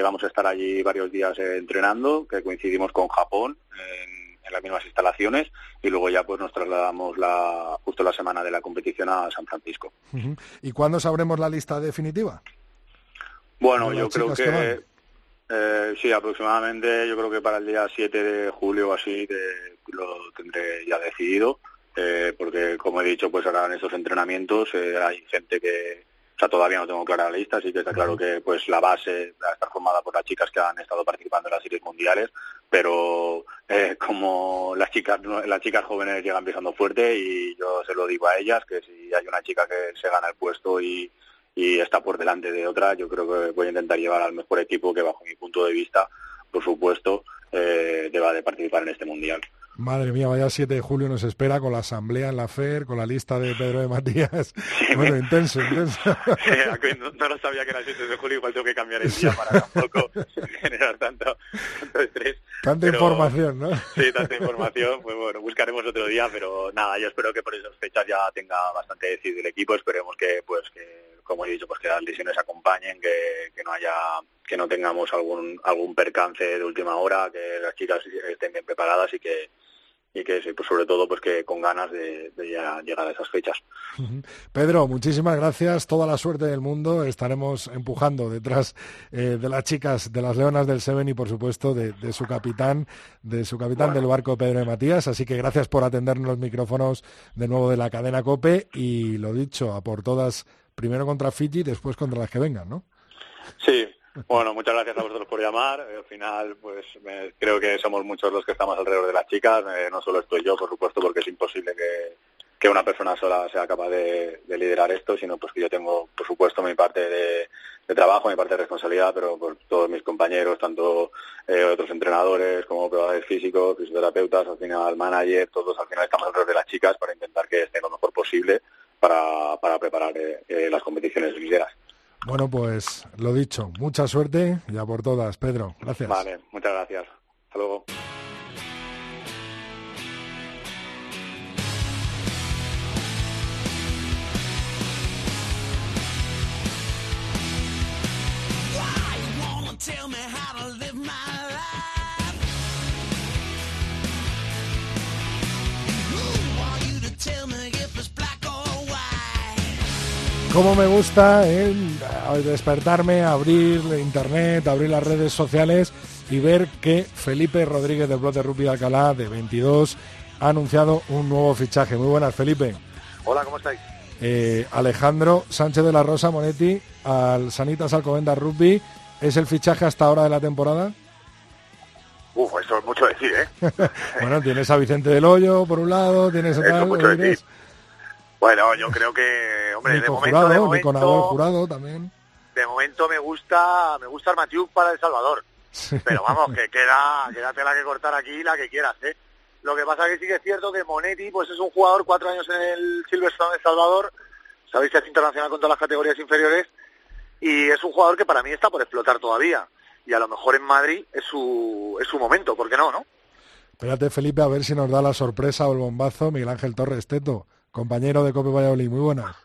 vamos a estar allí varios días entrenando, que coincidimos con Japón en, las mismas instalaciones, y luego ya pues nos trasladamos la, justo la semana de la competición a San Francisco. ¿Y cuándo sabremos la lista definitiva? Bueno, yo creo que... sí, aproximadamente, yo creo que para el día 7 de julio o así lo tendré ya decidido. Eh, porque como he dicho, pues ahora en estos entrenamientos eh, hay gente que, o sea, todavía no tengo clara la lista, así que está claro que pues la base va a estar formada por las chicas que han estado participando en las series mundiales, pero eh, como las chicas las chicas jóvenes llegan pisando fuerte y yo se lo digo a ellas que si hay una chica que se gana el puesto y, y está por delante de otra, yo creo que voy a intentar llevar al mejor equipo que bajo mi punto de vista, por supuesto, deba de participar en este mundial. Madre mía, vaya 7 de julio nos espera con la asamblea en la FER, con la lista de Pedro de Matías. bueno, intenso, intenso. no, lo sabía que era el 7 de julio, igual tengo que cambiar el día para tampoco generar tanto, estrés. Tanta información, ¿no? Sí, tanta información. Pues bueno, buscaremos otro día, pero nada, yo espero que por esas fechas ya tenga bastante decidido el equipo. Esperemos que, pues, que como he dicho, pues que las lesiones acompañen, que, que no haya que no tengamos algún algún percance de última hora, que las chicas estén bien preparadas y que y que pues sobre todo pues que con ganas de, llegar a esas fechas. Pedro, muchísimas gracias, toda la suerte del mundo, estaremos empujando detrás eh, de las chicas de las Leonas del Seven y por supuesto de, su capitán, de su capitán del barco Pedro de Matías, así que gracias por atendernos los micrófonos de nuevo de la cadena COPE. Y lo dicho, a por todas, primero contra Fiji, después contra las que vengan, ¿no? Sí, bueno, muchas gracias a vosotros por llamar. Al final, pues creo que somos muchos los que estamos alrededor de las chicas. Eh, no solo estoy yo, por supuesto, porque es imposible que, que una persona sola sea capaz de, liderar esto, sino pues que yo tengo, por supuesto, mi parte de, trabajo, mi parte de responsabilidad, pero por todos mis compañeros, tanto eh, otros entrenadores como probadores físicos, fisioterapeutas, al final manager, todos al final estamos alrededor de las chicas para intentar que estén lo mejor posible para, para preparar eh, las competiciones lideras. Bueno, pues lo dicho, mucha suerte ya por todas, Pedro. Gracias. Vale, muchas gracias. Hasta luego. Cómo me gusta el, despertarme, abrir internet, abrir las redes sociales y ver que Felipe Rodríguez del Blote Rugby de Alcalá, de 22, ha anunciado un nuevo fichaje. Muy buenas, Felipe. Hola, ¿cómo estáis? Eh, Alejandro Sánchez de la Rosa Monetti al Sanitas Alcobenda Rugby. ¿Es el fichaje hasta ahora de la temporada? Uf, eso es mucho decir, ¿eh? bueno, tienes a Vicente del Hoyo por un lado, tienes a mucho decir. Bueno, yo creo que hombre, ni de con momento, jurado, de ni momento, con Jurado también. de momento me gusta, me gusta Armatiuk para El Salvador. Pero vamos, que queda, queda tela que cortar aquí la que quieras, ¿eh? Lo que pasa que sí que es cierto que Monetti, pues es un jugador, cuatro años en el Silverstone de El Salvador, sabéis que es internacional con todas las categorías inferiores, y es un jugador que para mí está por explotar todavía. Y a lo mejor en Madrid es su, es su momento, ¿por qué no, no? Espérate, Felipe, a ver si nos da la sorpresa o el bombazo Miguel Ángel Torres Teto, compañero de Cope Valladolid. Muy buenas.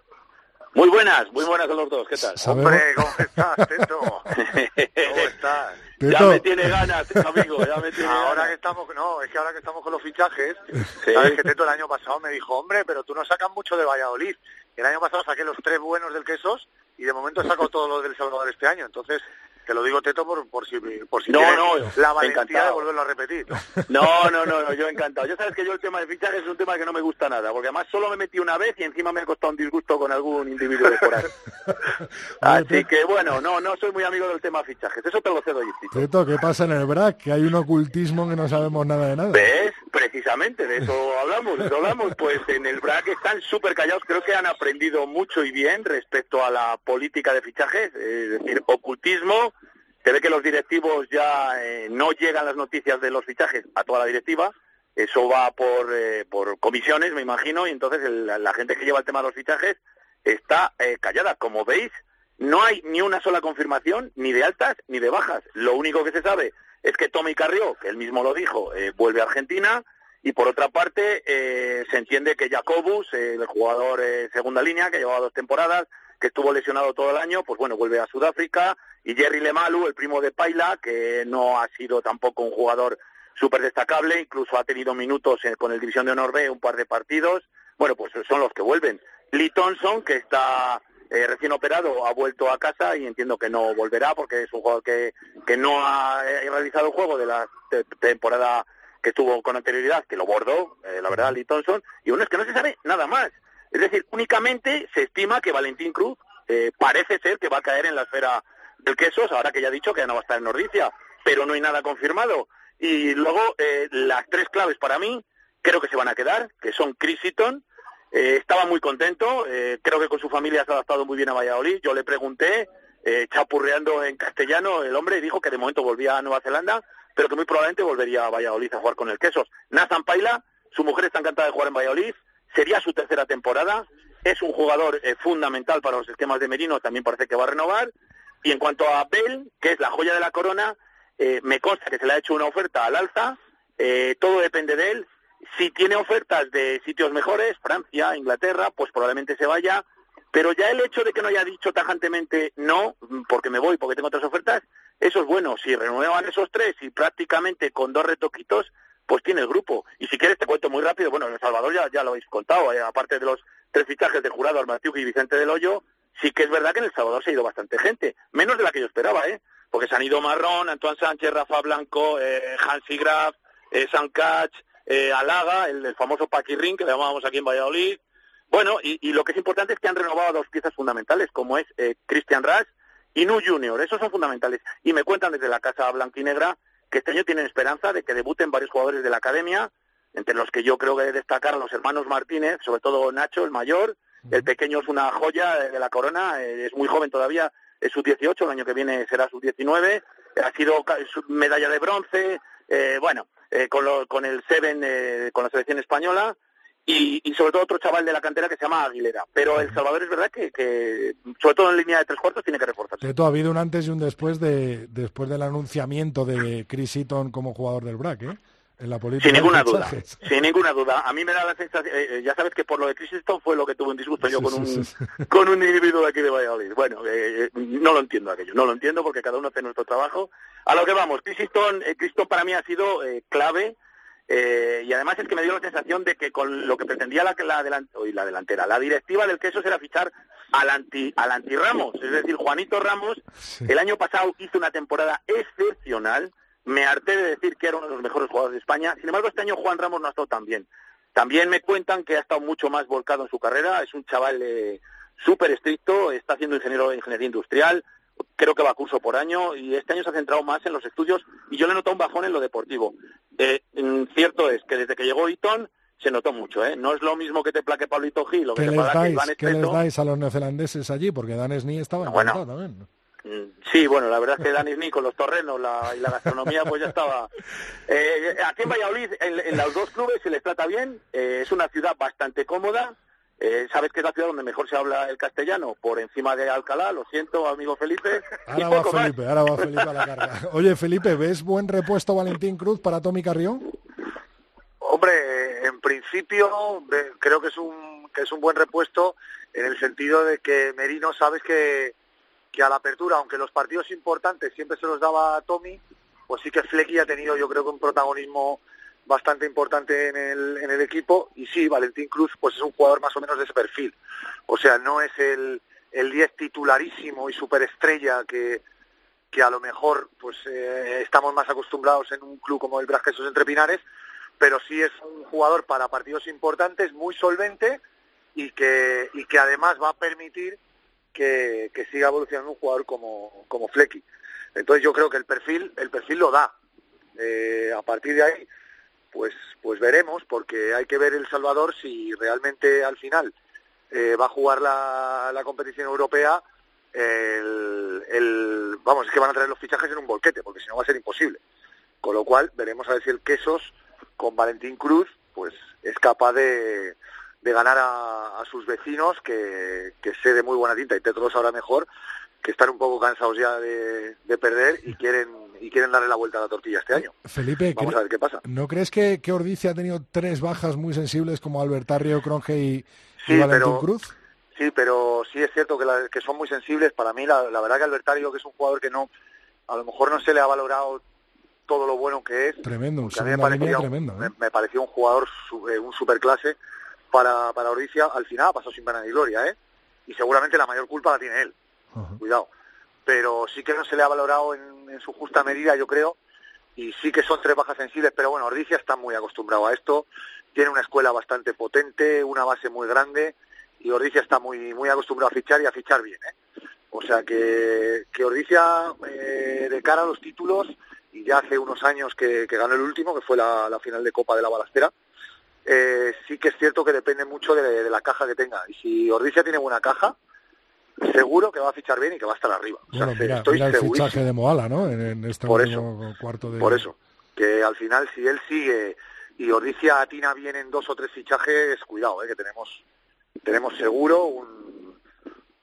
Muy buenas, muy buenas a los dos, ¿qué tal? Sabemos- Hombre, ¿cómo estás, Teto? ¿Cómo estás? ya me tiene ganas, amigo, ya me tiene Ahora que ganas. estamos, no, es que ahora que estamos con los fichajes, Sí. sabes que Teto el año pasado me dijo, hombre, pero tú no sacas mucho de Valladolid. El año pasado saqué los tres buenos del Quesos y de momento he sacado todos los del Salvador este año. Entonces, te lo digo, Teto, por, por si, por si No, no, la valentía encantado. de volverlo a repetir. No, no, no, no, yo encantado. Ya sabes que yo el tema de fichajes es un tema que no me gusta nada, porque además solo me metí una vez y encima me ha costado un disgusto con algún individuo de por ahí. Así que bueno, no, no soy muy amigo del tema fichajes, eso te lo cedo, Yitito. Teto, ¿qué pasa en el BRAC? Que hay un ocultismo que no sabemos nada de nada. ¿Ves? Precisamente de eso hablamos, de eso hablamos. Pues en el BRAC están súper callados, creo que han aprendido mucho y bien respecto a la política de fichajes, es decir, ocultismo. Se ve que los directivos ya eh, no llegan las noticias de los fichajes a toda la directiva, eso va por, eh, comisiones, me imagino, y entonces la, gente que lleva el tema de los fichajes está eh, callada. Como veis, no hay ni una sola confirmación, ni de altas ni de bajas. Lo único que se sabe es que Tommy Carrió, que él mismo lo dijo, vuelve a Argentina, y por otra parte se entiende que Jacobus, el jugador segunda línea, que llevaba dos temporadas, que estuvo lesionado todo el año, pues bueno, vuelve a Sudáfrica, y Jerry Lemalu, el primo de Paila, que no ha sido tampoco un jugador súper destacable, incluso ha tenido minutos eh, con el División de Honor B, un par de partidos, bueno, pues son los que vuelven. Lee Thompson, que está eh, recién operado, ha vuelto a casa y entiendo que no volverá porque es un jugador que, que no ha eh, realizado el juego de la te- temporada que tuvo con anterioridad, que lo bordó, eh, la verdad, Lee Thompson, y uno es que no se sabe nada más. Es decir, únicamente se estima que Valentín Cruz eh, parece ser que va a caer en la esfera del Quesos, ahora que ya ha dicho que ya no va a estar en Nordicia, pero no hay nada confirmado. Y luego, eh, las tres claves para mí, creo que se van a quedar, que son Chris Eaton, eh, estaba muy contento, eh, creo que con su familia se ha adaptado muy bien a Valladolid. Yo le pregunté, eh, chapurreando en castellano, el hombre dijo que de momento volvía a Nueva Zelanda, pero que muy probablemente volvería a Valladolid a jugar con el Quesos. Nathan Paila, su mujer está encantada de jugar en Valladolid, sería su tercera temporada, es un jugador eh, fundamental para los esquemas de Merino, también parece que va a renovar. Y en cuanto a Bell, que es la joya de la corona, eh, me consta que se le ha hecho una oferta al alza, eh, todo depende de él. Si tiene ofertas de sitios mejores, Francia, Inglaterra, pues probablemente se vaya. Pero ya el hecho de que no haya dicho tajantemente no, porque me voy, porque tengo otras ofertas, eso es bueno. Si renuevan esos tres y prácticamente con dos retoquitos, pues tiene el grupo. Y si quieres te cuento muy rápido, bueno, en El Salvador ya, ya lo habéis contado, eh, aparte de los tres fichajes de jurado, Armatiuk y Vicente del Hoyo, sí que es verdad que en El Salvador se ha ido bastante gente, menos de la que yo esperaba, ¿eh? Porque se han ido Marrón, Antoine Sánchez, Rafa Blanco, eh, Hansi Graf, eh, San Cach, eh, Alaga, el, el famoso Paquirrín que le llamábamos aquí en Valladolid. Bueno, y, y lo que es importante es que han renovado dos piezas fundamentales, como es eh, Christian Ras y Nu Junior. Esos son fundamentales. Y me cuentan desde la Casa Blanquinegra que este año tienen esperanza de que debuten varios jugadores de la academia, entre los que yo creo que destacar a los hermanos Martínez, sobre todo Nacho, el mayor. El pequeño es una joya de la corona, eh, es muy joven todavía, es sub-18, el año que viene será sub-19. Ha sido medalla de bronce, eh, bueno, eh, con, lo- con el Seven, eh, con la selección española. Y, y sobre todo otro chaval de la cantera que se llama Aguilera. Pero El Salvador es verdad que, que sobre todo en línea de tres cuartos, tiene que reforzarse. Teto, ha habido un antes y un después de después del anunciamiento de Chris Eaton como jugador del BRAC, ¿eh? En la política Sin ninguna duda, sin ninguna duda. A mí me da la sensación, eh, eh, ya sabes que por lo de Criston fue lo que tuve un disgusto yo con sí, un sí, con un individuo de aquí de Valladolid. Bueno, eh, eh, no lo entiendo aquello, no lo entiendo porque cada uno hace nuestro trabajo. A lo que vamos, Criston, eh, Criston para mí ha sido eh, clave eh, y además es que me dio la sensación de que con lo que pretendía la, la, delan- uy, la delantera, la directiva del queso era fichar al anti al anti Ramos, es decir, Juanito Ramos el año pasado hizo una temporada excepcional, me harté de decir que era uno de los mejores jugadores de España, sin embargo este año Juan Ramos no ha estado tan bien. También me cuentan que ha estado mucho más volcado en su carrera, es un chaval eh, súper estricto, está haciendo ingeniero de ingeniería industrial, creo que va a curso por año y este año se ha centrado más en los estudios y yo le he notado un bajón en lo deportivo. Eh, mm, cierto es que desde que llegó Eaton se notó mucho, ¿eh? No es lo mismo que te plaque Pablito Gil o que ¿Qué, te plaque dais, Iván ¿Qué les dais a los neozelandeses allí? Porque Dan Sni estaba Bueno. también. Mm, Sí, bueno, la verdad es que Dani Sni con los torrenos la, y la gastronomía pues ya estaba. Eh, aquí en Valladolid, en, en los dos clubes se les trata bien, eh, es una ciudad bastante cómoda. Eh, ¿Sabes que es la ciudad donde mejor se habla el castellano? Por encima de Alcalá, lo siento, amigo Felipe. Ahora va más. Felipe, ahora va Felipe a la carga. Oye, Felipe, ¿ves buen repuesto Valentín Cruz para Tommy Carrión? Hombre, en principio creo que es un que es un buen repuesto en el sentido de que Merino sabes que, que a la apertura, aunque los partidos importantes siempre se los daba a Tommy, pues sí que Flecky ha tenido yo creo que un protagonismo bastante importante en el, en el equipo y sí, Valentín Cruz pues es un jugador más o menos de ese perfil. O sea, no es el, el 10 titularísimo y superestrella que, que a lo mejor pues eh, estamos más acostumbrados en un club como el Brasquesos Entre Pinares, pero sí es un jugador para partidos importantes, muy solvente y que, y que además va a permitir que, que siga evolucionando un jugador como, como Flecky. Entonces yo creo que el perfil, el perfil lo da. Eh, a partir de ahí, pues, pues veremos, porque hay que ver El Salvador si realmente al final eh, va a jugar la, la competición europea. El, el- vamos, es que van a traer los fichajes en un volquete, porque si no va a ser imposible. Con lo cual, veremos a ver si el Quesos, con Valentín Cruz, pues es capaz de, de ganar a, a sus vecinos, que, que sé de muy buena tinta, y Tetro lo sabrá mejor, que están un poco cansados ya de, de perder y quieren y quieren darle la vuelta a la tortilla este año. Felipe, Vamos a ver qué pasa. ¿no crees que, que Ordicia ha tenido tres bajas muy sensibles como Albertario, Cronje y, y Sí, Valentín pero- Cruz? Sí, pero sí es cierto que, la- que son muy sensibles. Para mí, la, la verdad que Albertario, que es un jugador que no, a lo mejor no se le ha valorado todo lo bueno que es. Tremendo, a mí me parecía, tremendo. me, ¿eh? me pareció un jugador, eh, un superclase para, para Ordicia. Al final ha pasado sin pena ni gloria, ¿eh? Y seguramente la mayor culpa la tiene él. Cuidado. Pero sí que no se le ha valorado en, en su justa medida, yo creo. Y sí que son tres bajas sensibles, pero bueno, Ordicia está muy acostumbrado a esto. Tiene una escuela bastante potente, una base muy grande y Ordicia está muy muy acostumbrado a fichar y a fichar bien. ¿eh? O sea que, que Ordicia, eh, de cara a los títulos, y ya hace unos años que, que ganó el último, que fue la, final de Copa de la Balastera, eh, sí que es cierto que depende mucho de, de la caja que tenga. Y si Ordicia tiene buena caja, seguro que va a fichar bien y que va a estar arriba. O sea, Bueno, se- mira, estoy mira el segurísimo. fichaje de Moala, ¿no? En, en este Por último cuarto de... Por eso, que al final si él sigue y Ordicia atina bien en dos o tres fichajes, cuidado, eh, que tenemos tenemos seguro un,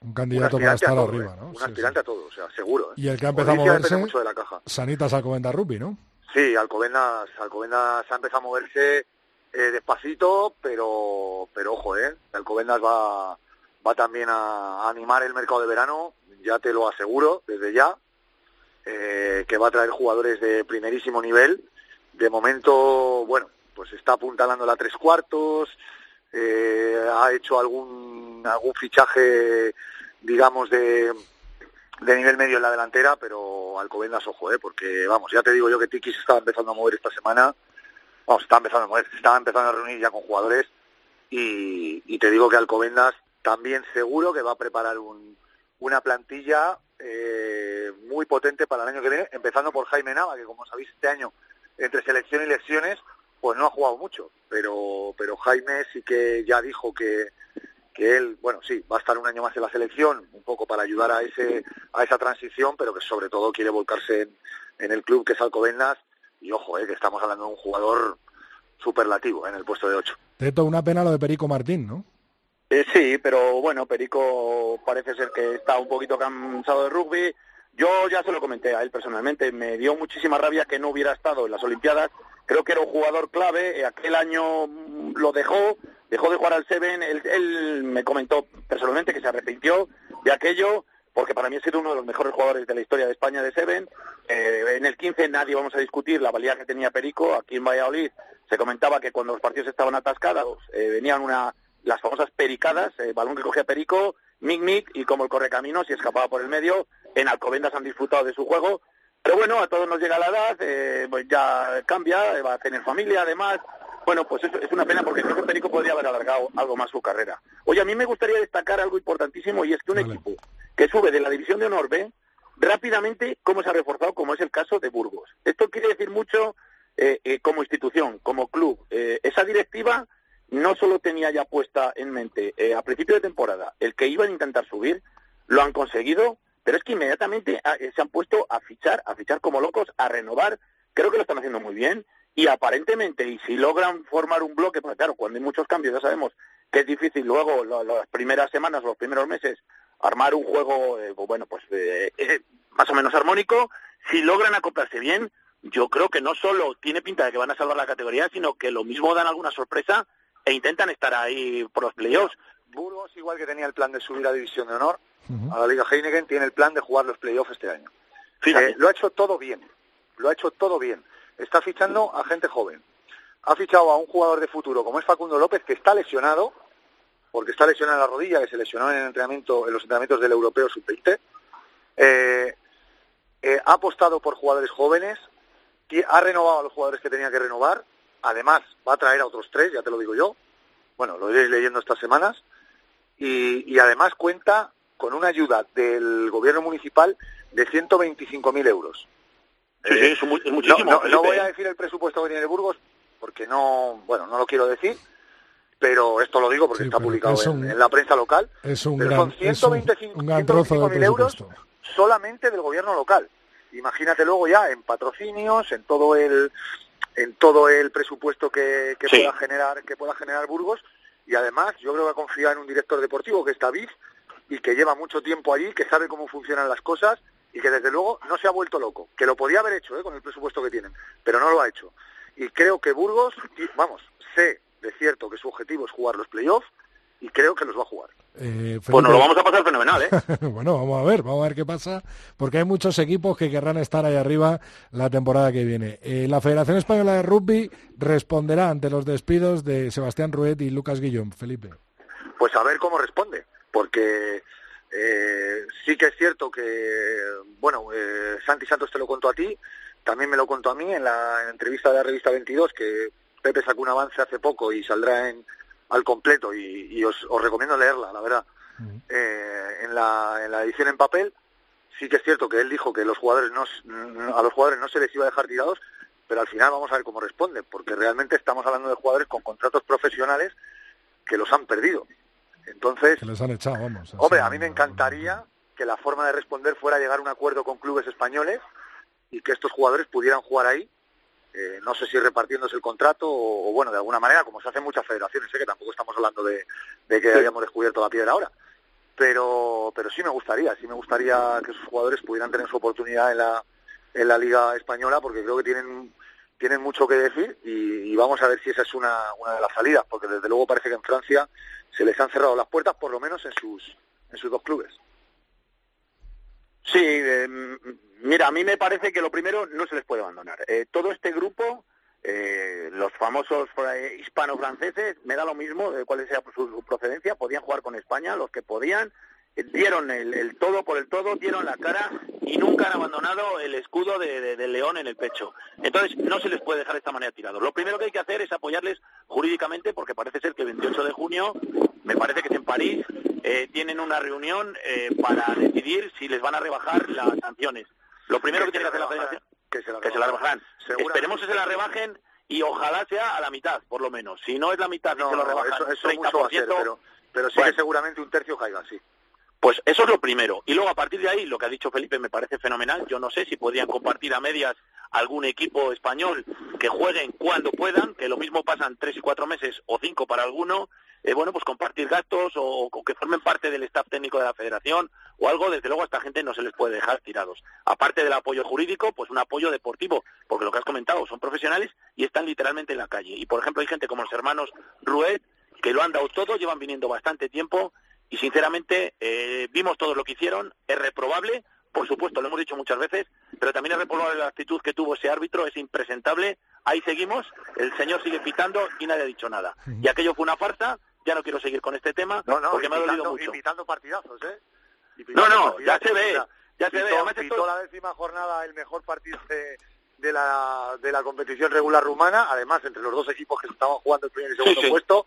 Un candidato para estar todo, arriba, eh, ¿no? un Sí, aspirante sí. a todo, o sea, seguro. eh. Y el que ha empezado a moverse, mucho de la caja. Sanitas Alcobenda Rugby, ¿no? Sí, Alcobendas, Alcobendas ha empezado a moverse eh, despacito, pero pero ojo, eh, Alcobendas va va también a, animar el mercado de verano, ya te lo aseguro desde ya, eh, que va a traer jugadores de primerísimo nivel. De momento, bueno, pues está apuntalando la tres cuartos, eh, ha hecho algún algún fichaje, digamos, de, de nivel medio en la delantera, pero Alcobendas, ojo, ¿eh? porque vamos, ya te digo yo que Tiki se estaba empezando a mover esta semana, vamos, estaba empezando a mover, se estaba empezando a reunir ya con jugadores y, y te digo que Alcobendas también seguro que va a preparar un, una plantilla eh, muy potente para el año que viene, empezando por Jaime Nava, que como sabéis este año, entre selección y lesiones, pues no ha jugado mucho, pero, pero Jaime sí que ya dijo que, que él, bueno, sí, va a estar un año más en la selección, un poco para ayudar a ese a esa transición, pero que sobre todo quiere volcarse en, en el club que es Alcobendas, y ojo, eh, que estamos hablando de un jugador superlativo en el puesto de 8. Teto, una pena lo de Perico Martín, ¿no? Eh, sí, pero bueno, Perico parece ser que está un poquito cansado de rugby. Yo ya se lo comenté a él personalmente, me dio muchísima rabia que no hubiera estado en las Olimpiadas. Creo que era un jugador clave, eh, aquel año mm, lo dejó, dejó de jugar al Seven. Él, él me comentó personalmente que se arrepintió de aquello, porque para mí ha sido uno de los mejores jugadores de la historia de España de Seven. Eh, en el 15 nadie vamos a discutir la valía que tenía Perico. Aquí en Valladolid se comentaba que cuando los partidos estaban atascados eh, venían una las famosas pericadas, eh, balón que cogía Perico, mic mic y como el correcaminos y escapaba por el medio. En Alcobendas han disfrutado de su juego, pero bueno, a todos nos llega la edad, eh, pues ya cambia, eh, va a tener familia además. Bueno, pues es, es una pena porque creo que Perico podría haber alargado algo más su carrera. Oye, a mí me gustaría destacar algo importantísimo y es que un Vale. equipo que sube de la división de honor B rápidamente cómo se ha reforzado, como es el caso de Burgos. Esto quiere decir mucho eh, eh, como institución, como club. Esa directiva no solo tenía ya puesta en mente eh, a principio de temporada el que iban a intentar subir, lo han conseguido, pero es que inmediatamente ah, eh, se han puesto a fichar, a fichar como locos, a renovar. Creo que lo están haciendo muy bien y aparentemente, y si logran formar un bloque, porque claro, cuando hay muchos cambios ya sabemos que es difícil luego las primeras semanas, los primeros meses, armar un juego, eh, pues bueno, pues más o menos armónico. Si logran acoplarse bien, yo creo que no solo tiene pinta de que van a salvar la categoría, sino que lo mismo dan alguna sorpresa e intentan estar ahí por los playoffs. Burgos, igual que tenía el plan de subir a División de Honor, a la Liga Heineken, tiene el plan de jugar los playoffs este año. Eh, lo ha hecho todo bien, lo ha hecho todo bien. Está fichando a gente joven. Ha fichado a un jugador de futuro como es Facundo López, que está lesionado, porque está lesionado en la rodilla, que se lesionó en, el entrenamiento, en los entrenamientos del Europeo Sub-20. Eh, eh, ha apostado por jugadores jóvenes, ha renovado a los jugadores que tenía que renovar, además va a traer a otros tres, ya te lo digo yo, bueno, lo iréis leyendo estas semanas, y, además cuenta con una ayuda del gobierno municipal de 125.000 euros. Sí, sí, es, muchísimo. No, voy a decir el presupuesto que tiene Burgos, porque no, bueno, no lo quiero decir, pero esto lo digo porque está publicado en, la prensa local. Es un pero gran, son 125.000 euros solamente del gobierno local. Imagínate luego ya en patrocinios, en todo el en todo el presupuesto que, pueda generar que pueda generar Burgos y además yo creo que confía en un director deportivo que es David y que lleva mucho tiempo allí, que sabe cómo funcionan las cosas y que desde luego no se ha vuelto loco, que lo podía haber hecho ¿eh? con el presupuesto que tienen, pero no lo ha hecho. Y creo que Burgos, vamos, sé de cierto que su objetivo es jugar los playoffs y creo que los va a jugar. Eh, bueno, lo vamos a pasar fenomenal, ¿eh? bueno, vamos a ver, vamos a ver qué pasa, porque hay muchos equipos que querrán estar ahí arriba la temporada que viene. Eh, la Federación Española de Rugby responderá ante los despidos de Sebastián Ruet y Lucas Guillón. Felipe. Pues a ver cómo responde, porque eh, sí que es cierto que, bueno, eh, Santi Santos te lo contó a ti, también me lo contó a mí en la, entrevista de la revista 22, que Pepe sacó un avance hace poco y saldrá en, al completo y, os, recomiendo leerla, la verdad. Eh, en, la, en la edición en papel sí que es cierto que él dijo que los jugadores no, a los jugadores no se les iba a dejar tirados, pero al final vamos a ver cómo responden, porque realmente estamos hablando de jugadores con contratos profesionales que los han perdido. Entonces, que les han echado, vamos. Hombre, a mí me encantaría que la forma de responder fuera llegar a un acuerdo con clubes españoles y que estos jugadores pudieran jugar ahí eh, no sé si repartiéndose el contrato o, bueno, de alguna manera, como se hace en muchas federaciones, sé que tampoco estamos hablando de, que hayamos descubierto la piedra ahora. Pero, pero sí me gustaría, sí me gustaría que esos jugadores pudieran tener su oportunidad en la, en la Liga Española, porque creo que tienen, tienen mucho que decir y, vamos a ver si esa es una, una de las salidas, porque desde luego parece que en Francia se les han cerrado las puertas, por lo menos en sus, en sus dos clubes. Sí, eh, mira, a mí me parece que lo primero no se les puede abandonar. Eh, todo este grupo, eh, los famosos hispano-franceses, me da lo mismo de cuál sea su, procedencia, podían jugar con España, los que podían, dieron el, todo por el todo, dieron la cara y nunca han abandonado el escudo de, León en el pecho. Entonces, no se les puede dejar de esta manera tirados. Lo primero que hay que hacer es apoyarles jurídicamente, porque parece ser que el 28 de junio, me parece que es en París, eh, tienen una reunión eh, para decidir si les van a rebajar las sanciones. Lo primero que, tiene que hacer la Federación que se la, que rebajen. Esperemos que se la rebajen y ojalá sea a la mitad, por lo menos. Si no es la mitad y se lo rebajan eso, eso 30%, pero, pero sí que seguramente un tercio caiga, sí. Pues eso es lo primero. Y luego, a partir de ahí, lo que ha dicho Felipe me parece fenomenal. Yo no sé si podrían compartir a medias algún equipo español que jueguen cuando puedan, que lo mismo pasan tres y cuatro meses o cinco para alguno, eh, bueno, pues compartir gastos o, que formen parte del staff técnico de la federación o algo, desde luego a esta gente no se les puede dejar tirados. Aparte del apoyo jurídico, pues un apoyo deportivo, porque lo que has comentado, son profesionales y están literalmente en la calle. Y por ejemplo hay gente como los hermanos Ruet, que lo han dado todo, llevan viniendo bastante tiempo y sinceramente eh, vimos todo lo que hicieron, es reprobable, por supuesto, lo hemos dicho muchas veces, pero también es reprobable la actitud que tuvo ese árbitro, es impresentable, ahí seguimos, el señor sigue pitando y nadie ha dicho nada. Y aquello fue una farsa, ya no quiero seguir con este tema, porque me ha dolido mucho. Invitando partidazos, ¿eh? no, no, ya se ve, ya se ve. Además, la décima jornada el mejor partido de, la, de la competición regular rumana, además entre los dos equipos que estaban jugando el primer y segundo puesto,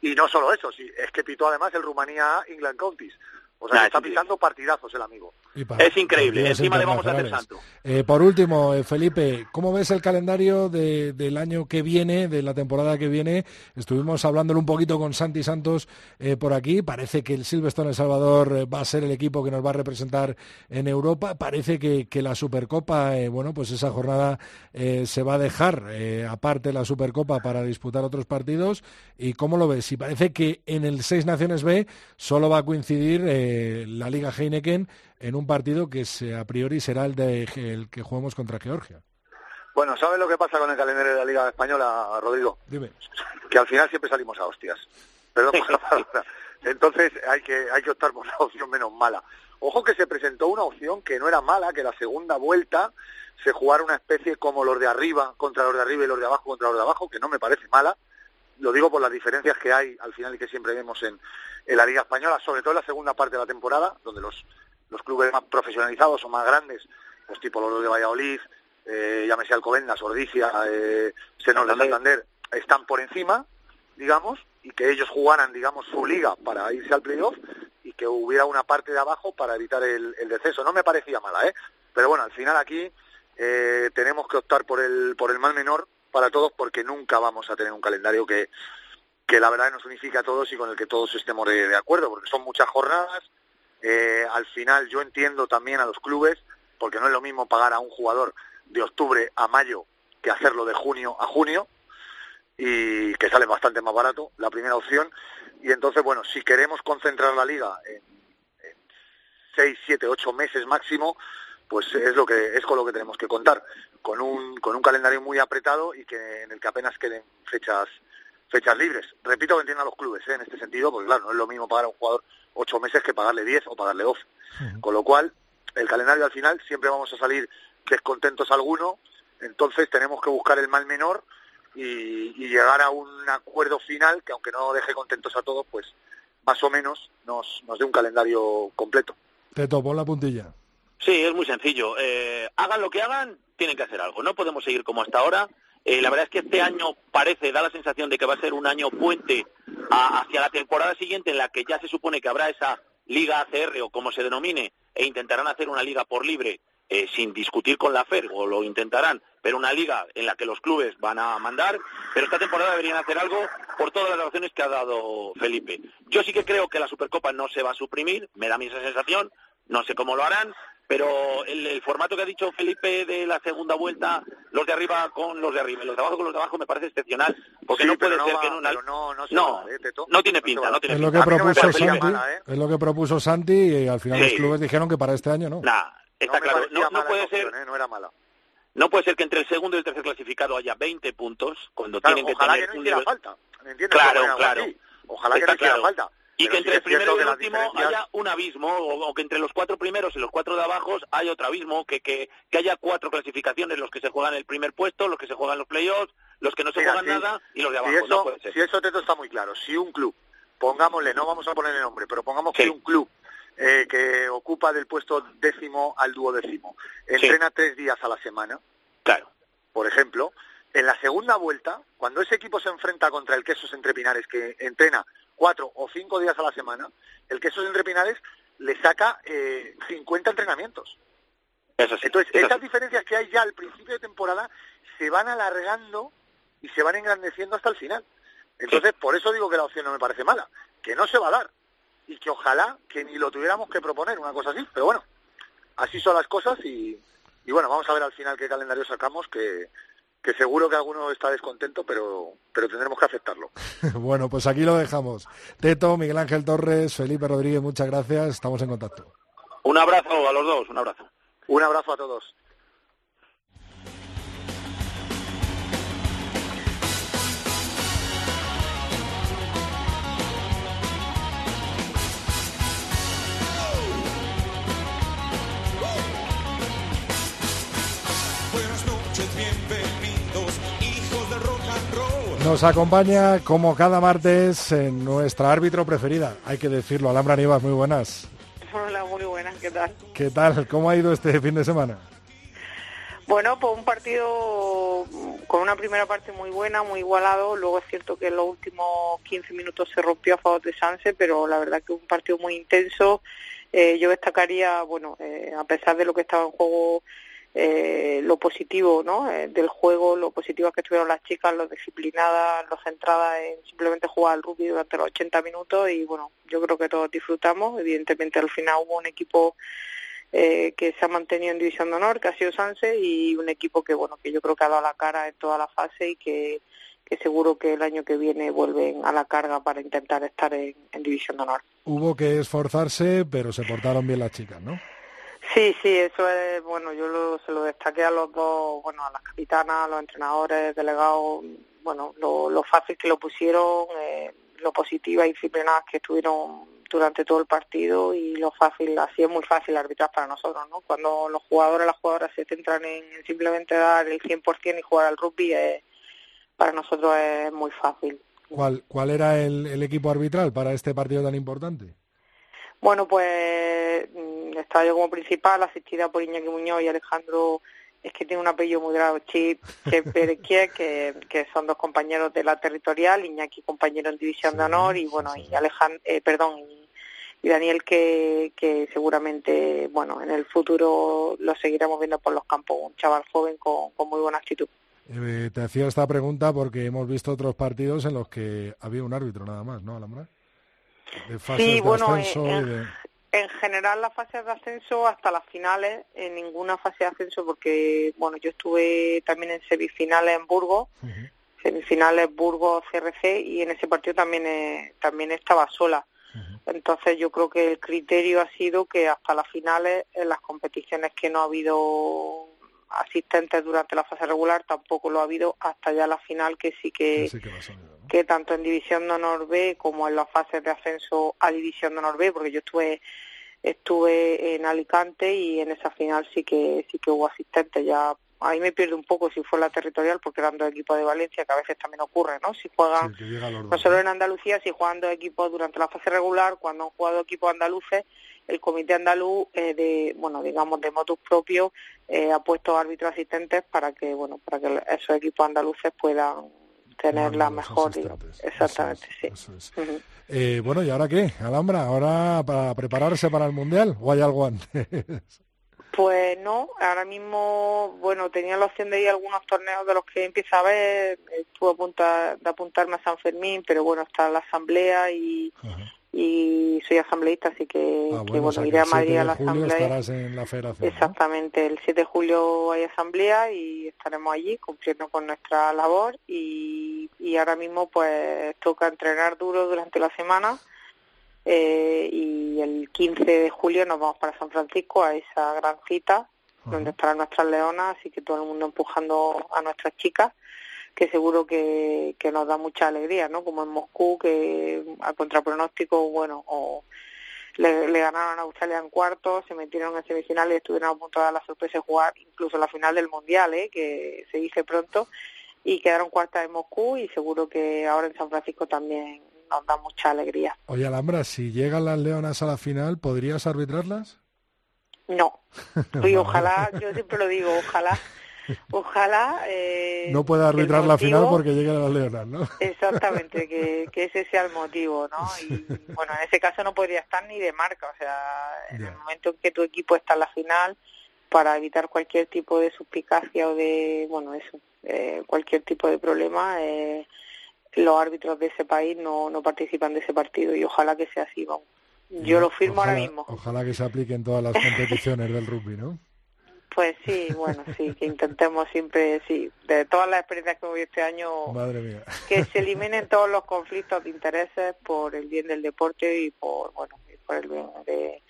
y no solo eso, sí, es que pitó además el Rumanía England Counties. O sea, está pitando partidazos el amigo. Es increíble, encima le vamos a hacer santo. Eh, por último, eh, Felipe, ¿cómo ves el calendario del año que viene, de la temporada que viene? Estuvimos hablándolo un poquito con Santi Santos eh, por aquí. Parece que el Silverstone El Salvador va a ser el equipo que nos va a representar en Europa. Parece que, la Supercopa, bueno, pues esa jornada se va a dejar aparte la Supercopa para disputar otros partidos. ¿Y cómo lo ves? Y parece que en el Seis Naciones B solo va a coincidir la Liga Heineken en un partido que a priori será el, de, el que juguemos contra Georgia. Bueno, ¿sabes lo que pasa con el calendario de la Liga Española, Rodrigo? Dime. Que al final siempre salimos a hostias. Perdón por la palabra. Entonces hay que, hay que optar por la opción menos mala. Ojo que se presentó una opción que no era mala, que la segunda vuelta se jugara una especie como los de arriba contra los de arriba y los de abajo contra los de abajo, que no me parece mala. Lo digo por las diferencias que hay al final y que siempre vemos en, en la Liga Española, sobre todo en la segunda parte de la temporada, donde los los clubes más profesionalizados o más grandes, pues tipo los de Valladolid, eh, llámese Alcobendas, Ordicia, eh, Senos de Santander, están por encima, digamos, y que ellos jugaran, digamos, su liga para irse al playoff y que hubiera una parte de abajo para evitar el, el descenso. No me parecía mala, ¿eh? Pero bueno, al final aquí eh, tenemos que optar por el, por el mal menor para todos porque nunca vamos a tener un calendario que, que la verdad nos unifique a todos y con el que todos estemos de acuerdo, porque son muchas jornadas, eh, al final yo entiendo también a los clubes, porque no es lo mismo pagar a un jugador de octubre a mayo que hacerlo de junio a junio, y que sale bastante más barato, la primera opción. Y entonces, bueno, si queremos concentrar la liga en, en seis, siete, ocho meses máximo, pues es lo que es con lo que tenemos que contar, con un, con un calendario muy apretado y que en el que apenas queden fechas fechas libres. Repito que entiendo a los clubes ¿eh? en este sentido, porque claro, no es lo mismo pagar a un jugador ocho meses que pagarle diez o pagarle doce. Con lo cual, el calendario al final siempre vamos a salir descontentos alguno, entonces tenemos que buscar el mal menor y, llegar a un acuerdo final que aunque no deje contentos a todos, pues más o menos nos, nos dé un calendario completo. Te topo la puntilla. Sí, es muy sencillo. Eh, hagan lo que hagan, tienen que hacer algo. No podemos seguir como hasta ahora. Eh, la verdad es que este año parece, da la sensación de que va a ser un año puente hacia la temporada siguiente en la que ya se supone que habrá esa liga ACR o como se denomine e intentarán hacer una liga por libre eh, sin discutir con la FER o lo intentarán, pero una liga en la que los clubes van a mandar, pero esta temporada deberían hacer algo por todas las razones que ha dado Felipe. Yo sí que creo que la Supercopa no se va a suprimir, me da mi esa sensación, no sé cómo lo harán, pero el, formato que ha dicho Felipe de la segunda vuelta, los de arriba con los de arriba los de abajo con los de abajo me parece excepcional, porque no puede ser que en una... No, no, no, tiene pinta, no tiene es Lo que propuso Santi, ¿eh? Es lo que propuso Santi y al final los clubes dijeron que para este año no. Nah, está claro, no, puede ser... ¿eh? No era mala. No puede ser que entre el segundo y el tercer clasificado haya 20 puntos cuando tienen que tener que no un nivel... falta. Claro, claro. Ojalá que no hiciera falta. Y que entre el primero y el último haya un abismo, o, que entre los cuatro primeros y los cuatro de abajo haya otro abismo, que, que, que, haya cuatro clasificaciones, los que se juegan el primer puesto, los que se juegan los playoffs, los que no se juegan nada y los de abajo. Si eso, no puede ser. Si eso está muy claro, si un club, pongámosle, no vamos a ponerle nombre, pero pongamos que un club eh, que ocupa del puesto décimo al duodécimo, entrena tres días a la semana, claro. por ejemplo, en la segunda vuelta, cuando ese equipo se enfrenta contra el Quesos Entre Pinares, que entrena cuatro o cinco días a la semana, el queso Entre Pinares le saca eh, 50 entrenamientos. Eso sí, Entonces, estas diferencias que hay ya al principio de temporada se van alargando y se van engrandeciendo hasta el final. Entonces, por eso digo que la opción no me parece mala, que no se va a dar y que ojalá que ni lo tuviéramos que proponer, una cosa así, pero bueno, así son las cosas y, y bueno, vamos a ver al final qué calendario sacamos, que, que seguro que alguno está descontento, pero, pero tendremos que aceptarlo. bueno, pues aquí lo dejamos. Teto, Miguel Ángel Torres, Felipe Rodríguez, muchas gracias. Estamos en contacto. Un abrazo a los dos, un abrazo. Un abrazo a todos. Nos acompaña como cada martes en nuestra árbitro preferida, hay que decirlo, Alhambra Nivas, muy buenas. Hola, muy buenas, ¿qué tal? ¿Qué tal? ¿Cómo ha ido este fin de semana? Bueno, pues un partido con una primera parte muy buena, muy igualado. Luego es cierto que en los últimos 15 minutos se rompió a favor de Sanse, pero la verdad que un partido muy intenso, Eh, yo destacaría, bueno, eh, a pesar de lo que estaba en juego, eh, lo positivo ¿no? Eh, del juego, lo positivo que estuvieron las chicas, lo disciplinadas, lo centradas en simplemente jugar al rugby durante los 80 minutos y bueno, yo creo que todos disfrutamos. Evidentemente al final hubo un equipo eh, que se ha mantenido en División de Honor, que ha sido Sanse, y un equipo que bueno que yo creo que ha dado la cara en toda la fase y que, que seguro que el año que viene vuelven a la carga para intentar estar en, en División de Honor. Hubo que esforzarse, pero se portaron bien las chicas, ¿no? Sí, sí, eso es, bueno, yo lo, se lo destaqué a los dos, bueno, a las capitanas, a los entrenadores, delegados, bueno, lo, lo fácil que lo pusieron, eh, lo positiva y disciplinadas que estuvieron durante todo el partido y lo fácil, así es muy fácil arbitrar para nosotros, ¿no? Cuando los jugadores, las jugadoras se centran en simplemente dar el 100% y jugar al rugby, eh, para nosotros es muy fácil. ¿Cuál, cuál era el, el equipo arbitral para este partido tan importante? Bueno, pues estaba yo como principal, asistida por Iñaki Muñoz y Alejandro, es que tiene un apellido muy grave, Chip Pérez, que, que son dos compañeros de la territorial, Iñaki compañero en División Sí, de Honor y bueno, sí. y Alejandro, eh, perdón, y, y Daniel que, que seguramente, bueno, en el futuro lo seguiremos viendo por los campos, un chaval joven con, con muy buena actitud. Eh, te hacía esta pregunta porque hemos visto otros partidos en los que había un árbitro nada más, ¿no, Alhambra? De fases Sí, de bueno, ascenso eh, y de... En general las fases de ascenso hasta las finales, en ninguna fase de ascenso porque, bueno, yo estuve también en semifinales en Burgos, Ujú. semifinales Burgos CRC y en ese partido también eh, también estaba sola. Entonces yo creo que el criterio ha sido que hasta las finales, en las competiciones que no ha habido asistentes durante la fase regular, tampoco lo ha habido hasta ya la final que sí que Así que que tanto en División de Honor B como en las fases de ascenso a División de Honor B, porque yo estuve estuve en Alicante y en esa final sí que sí que hubo asistentes. Ya ahí me pierdo un poco si fue la territorial porque eran dos equipos de Valencia que a veces también ocurre no si juegan Sí, no solo en Andalucía si juegan dos equipos durante la fase regular cuando han jugado equipos andaluces el comité andaluz eh, de bueno digamos de motus propio eh, ha puesto árbitros asistentes para que bueno para que esos equipos andaluces puedan tener la mejor exactamente Eso sí eso es. Eh, bueno, ¿y ahora qué? Alhambra, ¿ahora para prepararse para el Mundial o hay algo antes? Pues no, ahora mismo, bueno, tenía la opción de ir a algunos torneos de los que empieza a ver, estuve a punto de apuntarme a San Fermín, pero bueno, está la asamblea y, Ajá. Y soy asambleísta, así que, Ah, que, bueno, o bueno, sea que iré a el 7 Madrid a la asamblea. estarás en la federación, ¿no? Exactamente, el 7 de julio hay asamblea y estaremos allí cumpliendo con nuestra labor y, y ahora mismo pues toca entrenar duro durante la semana eh, y el 15 de julio nos vamos para San Francisco a esa gran cita donde estarán nuestras leonas, así que todo el mundo empujando a nuestras chicas que seguro que, que nos da mucha alegría, ¿no? Como en Moscú, que a contrapronóstico, bueno, o le, le ganaron a Australia en cuartos, se metieron en semifinales y estuvieron a punto de dar la sorpresa de jugar incluso la final del Mundial, ¿eh? que se dice pronto, y quedaron cuartas en Moscú y seguro que ahora en San Francisco también nos da mucha alegría. Oye, Alhambra, si llegan las leonas a la final, ¿podrías arbitrarlas? No, y ojalá, yo siempre lo digo, ojalá, ojalá... Eh, No puede el arbitrar la final porque lleguen las leonas, ¿no? Exactamente, que, que ese sea el motivo, ¿no? Y bueno, en ese caso no podría estar ni de marca, o sea, en el momento en que tu equipo está en la final, para evitar cualquier tipo de suspicacia o de, bueno, eso, eh, cualquier tipo de problema, eh, los árbitros de ese país no, no participan de ese partido y ojalá que sea así, vamos. Yo lo firmo ojalá, ahora mismo. Ojalá que se aplique en todas las competiciones del rugby, ¿no? Pues sí, bueno, sí, que intentemos siempre, sí, de todas las experiencias que hemos visto este año, Madre mía. que se eliminen todos los conflictos de intereses por el bien del deporte y por bueno por el bien de,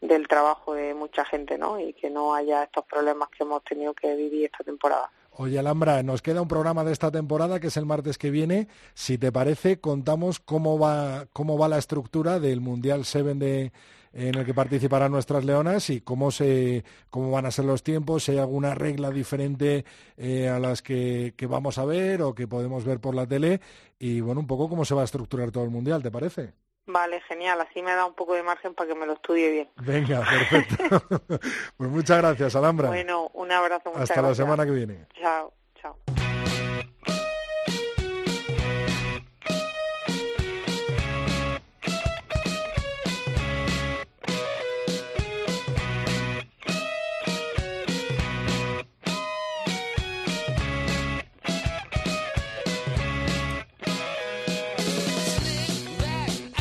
del trabajo de mucha gente no y que no haya estos problemas que hemos tenido que vivir esta temporada Oye, Alhambra, nos queda un programa de esta temporada que es el martes que viene. Si te parece, contamos cómo va, cómo va la estructura del Mundial 7 de, en el que participarán nuestras leonas y cómo se cómo van a ser los tiempos, si hay alguna regla diferente eh, a las que, que vamos a ver o que podemos ver por la tele y bueno, un poco cómo se va a estructurar todo el Mundial, ¿te parece? vale genial así me da un poco de margen para que me lo estudie bien Venga, perfecto. pues muchas gracias, Alhambra. bueno un abrazo muchas Hasta la semana que viene. chao chao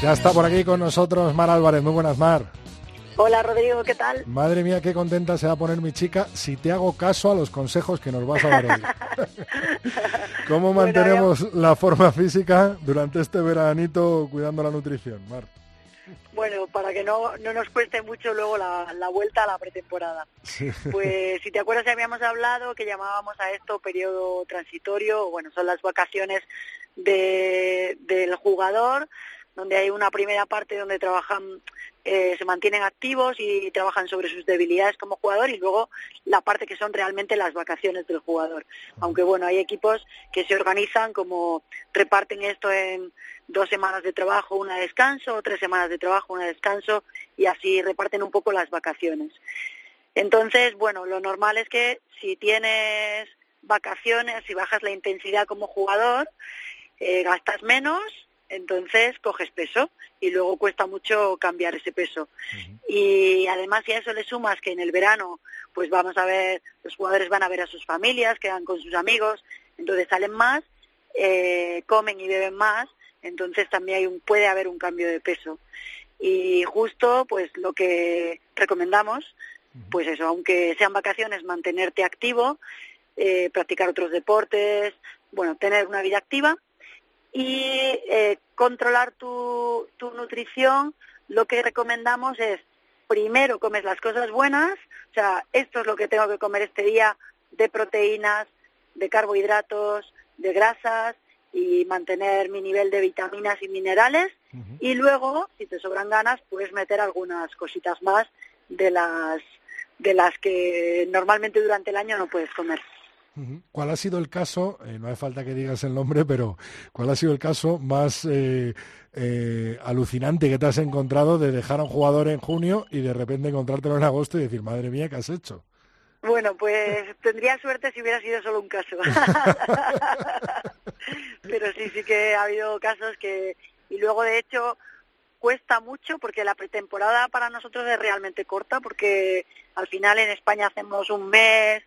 Ya está por aquí con nosotros Mar Álvarez. Muy buenas, Mar. Hola Rodrigo, ¿qué tal? Madre mía, qué contenta se va a poner mi chica si te hago caso a los consejos que nos vas a dar hoy. ¿Cómo mantenemos la forma física durante este veranito cuidando la nutrición, Mar? Bueno, para que no, no nos cueste mucho luego la, la vuelta a la pretemporada. Pues si te acuerdas ya habíamos hablado que llamábamos a esto periodo transitorio, bueno, son las vacaciones de, del jugador, donde hay una primera parte donde trabajan eh, se mantienen activos y trabajan sobre sus debilidades como jugador y luego la parte que son realmente las vacaciones del jugador. Aunque bueno, hay equipos que se organizan como reparten esto en dos semanas de trabajo, una de descanso, tres semanas de trabajo, una de descanso y así reparten un poco las vacaciones. Entonces, bueno, lo normal es que si tienes vacaciones, si bajas la intensidad como jugador, eh, gastas menos entonces coges peso y luego cuesta mucho cambiar ese peso. Y además si a eso le sumas que en el verano pues vamos a ver, los jugadores van a ver a sus familias, quedan con sus amigos, entonces salen más, eh, comen y beben más, entonces también hay un, puede haber un cambio de peso. Y justo pues lo que recomendamos, pues eso, aunque sean vacaciones, mantenerte activo, eh, practicar otros deportes, bueno, tener una vida activa y eh, controlar tu, tu nutrición, lo que recomendamos es primero comes las cosas buenas, o sea, esto es lo que tengo que comer este día de proteínas, de carbohidratos, de grasas y mantener mi nivel de vitaminas y minerales y luego, si te sobran ganas, puedes meter algunas cositas más de las de las que normalmente durante el año no puedes comer. ¿Cuál ha sido el caso, eh, no hace falta que digas el nombre, pero cuál ha sido el caso más eh, eh, alucinante que te has encontrado de dejar a un jugador en junio y de repente encontrártelo en agosto y decir, madre mía, ¿qué has hecho? Bueno, pues tendría suerte si hubiera sido solo un caso. pero sí, sí que ha habido casos que... Y luego, de hecho, cuesta mucho porque la pretemporada para nosotros es realmente corta porque al final en España hacemos un mes,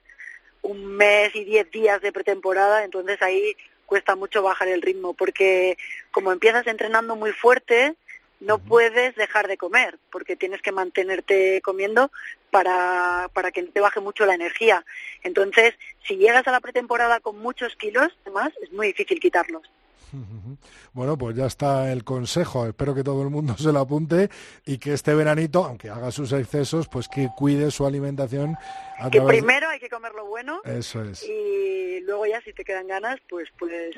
un mes y diez días de pretemporada, entonces ahí cuesta mucho bajar el ritmo, porque como empiezas entrenando muy fuerte, no puedes dejar de comer, porque tienes que mantenerte comiendo para, para que no te baje mucho la energía. Entonces, si llegas a la pretemporada con muchos kilos, además, es muy difícil quitarlos. Bueno, pues ya está el consejo. Espero que todo el mundo se lo apunte y que este veranito, aunque haga sus excesos, pues que cuide su alimentación. Que primero hay que comer lo bueno. Eso es. Y luego ya si te quedan ganas, pues puedes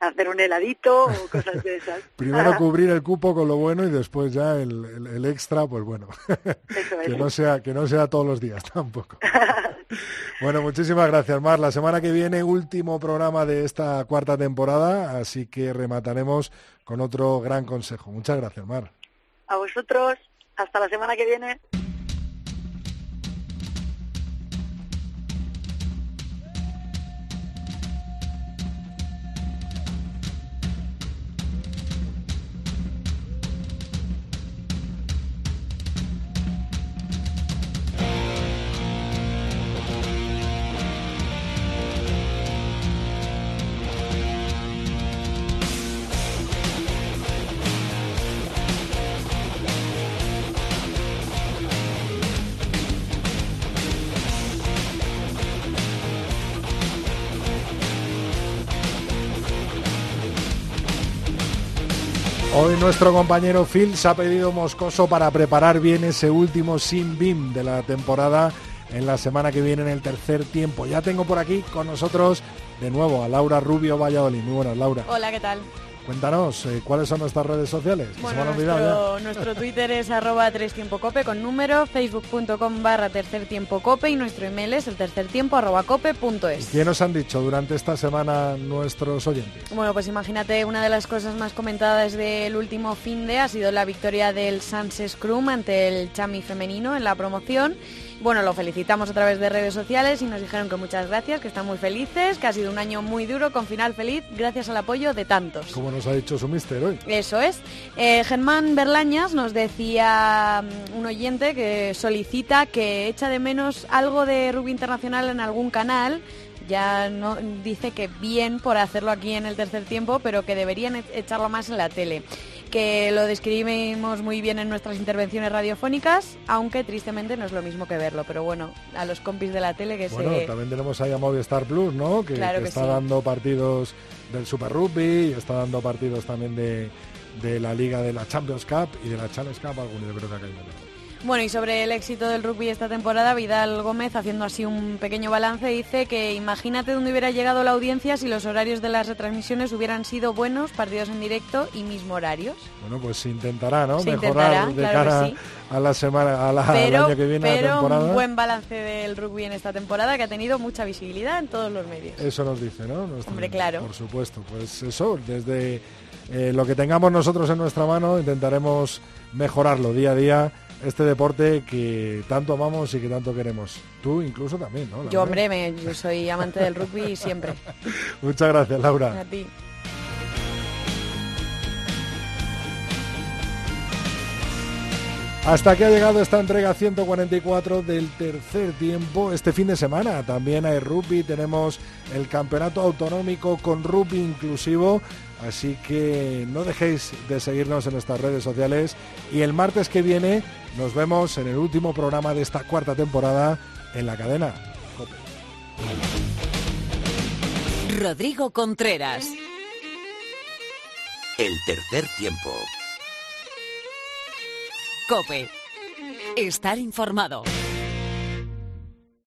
hacer un heladito o cosas de esas. Primero cubrir el cupo con lo bueno y después ya el, extra, pues bueno, que no sea que no sea todos los días tampoco. bueno, muchísimas gracias, Mar. La semana que viene último programa de esta cuarta temporada, así que remataremos con otro gran consejo. Muchas gracias, Mar. A vosotros. Hasta la semana que viene. Nuestro compañero Phil se ha pedido Moscoso para preparar bien ese último sin BIM de la temporada en la semana que viene en el tercer tiempo. Ya tengo por aquí con nosotros de nuevo a Laura Rubio Valladolid. Muy buenas, Laura. Hola, ¿qué tal? Cuéntanos, eh, ¿cuáles son nuestras redes sociales? Bueno, nuestro, nuestro, Twitter es arroba tres tiempo cope con número, facebook.com barra tercer tiempo cope y nuestro email es el tercer tiempo arroba cope punto es. ¿Qué nos han dicho durante esta semana nuestros oyentes? Bueno, pues imagínate, una de las cosas más comentadas del último fin de ha sido la victoria del Sans Scrum ante el Chami femenino en la promoción bueno, lo felicitamos a través de redes sociales y nos dijeron que muchas gracias, que están muy felices, que ha sido un año muy duro con final feliz gracias al apoyo de tantos. Como nos ha dicho su mister hoy. Eso es. Eh, Germán Berlañas nos decía mm, un oyente que solicita que echa de menos algo de rugby internacional en algún canal ya no dice que bien por hacerlo aquí en el tercer tiempo, pero que deberían e-, echarlo más en la tele. Que lo describimos muy bien en nuestras intervenciones radiofónicas, aunque tristemente no es lo mismo que verlo. Pero bueno, a los compis de la tele que bueno, se... también tenemos ahí a Movistar Plus, ¿no? Que, Claro que que está sí. dando partidos del Super Rugby y está dando partidos también de, de la Liga de la Champions Cup y de la Challenge Cup, alguno yo creo que hay también. Bueno, y sobre el éxito del rugby esta temporada, Vidal Gómez, haciendo así un pequeño balance, dice que imagínate dónde hubiera llegado la audiencia si los horarios de las retransmisiones hubieran sido buenos, partidos en directo y mismo horarios. Bueno, pues se intentará, ¿no? Se Mejorar intentará, de claro que cara sí. a la semana, a la, al Pero, año que viene, la pero temporada. un buen balance del rugby en esta temporada que ha tenido mucha visibilidad en todos los medios. Eso nos dice, ¿no? Hombre, claro. Por supuesto, pues eso, desde eh, lo que tengamos nosotros en nuestra mano intentaremos mejorarlo día a día, este deporte que tanto amamos y que tanto queremos. Tú incluso también, ¿no? Yo, hombre, me- yo soy amante del rugby siempre. Muchas gracias, Laura. A ti. Hasta aquí ha llegado esta entrega 144 del tercer tiempo. Este fin de semana también hay rugby, tenemos el campeonato autonómico con rugby inclusivo, así que no dejéis de seguirnos en nuestras redes sociales y el martes que viene nos vemos en el último programa de esta cuarta temporada en la cadena. Cope. Rodrigo Contreras. El tercer tiempo. Cope. Estar informado.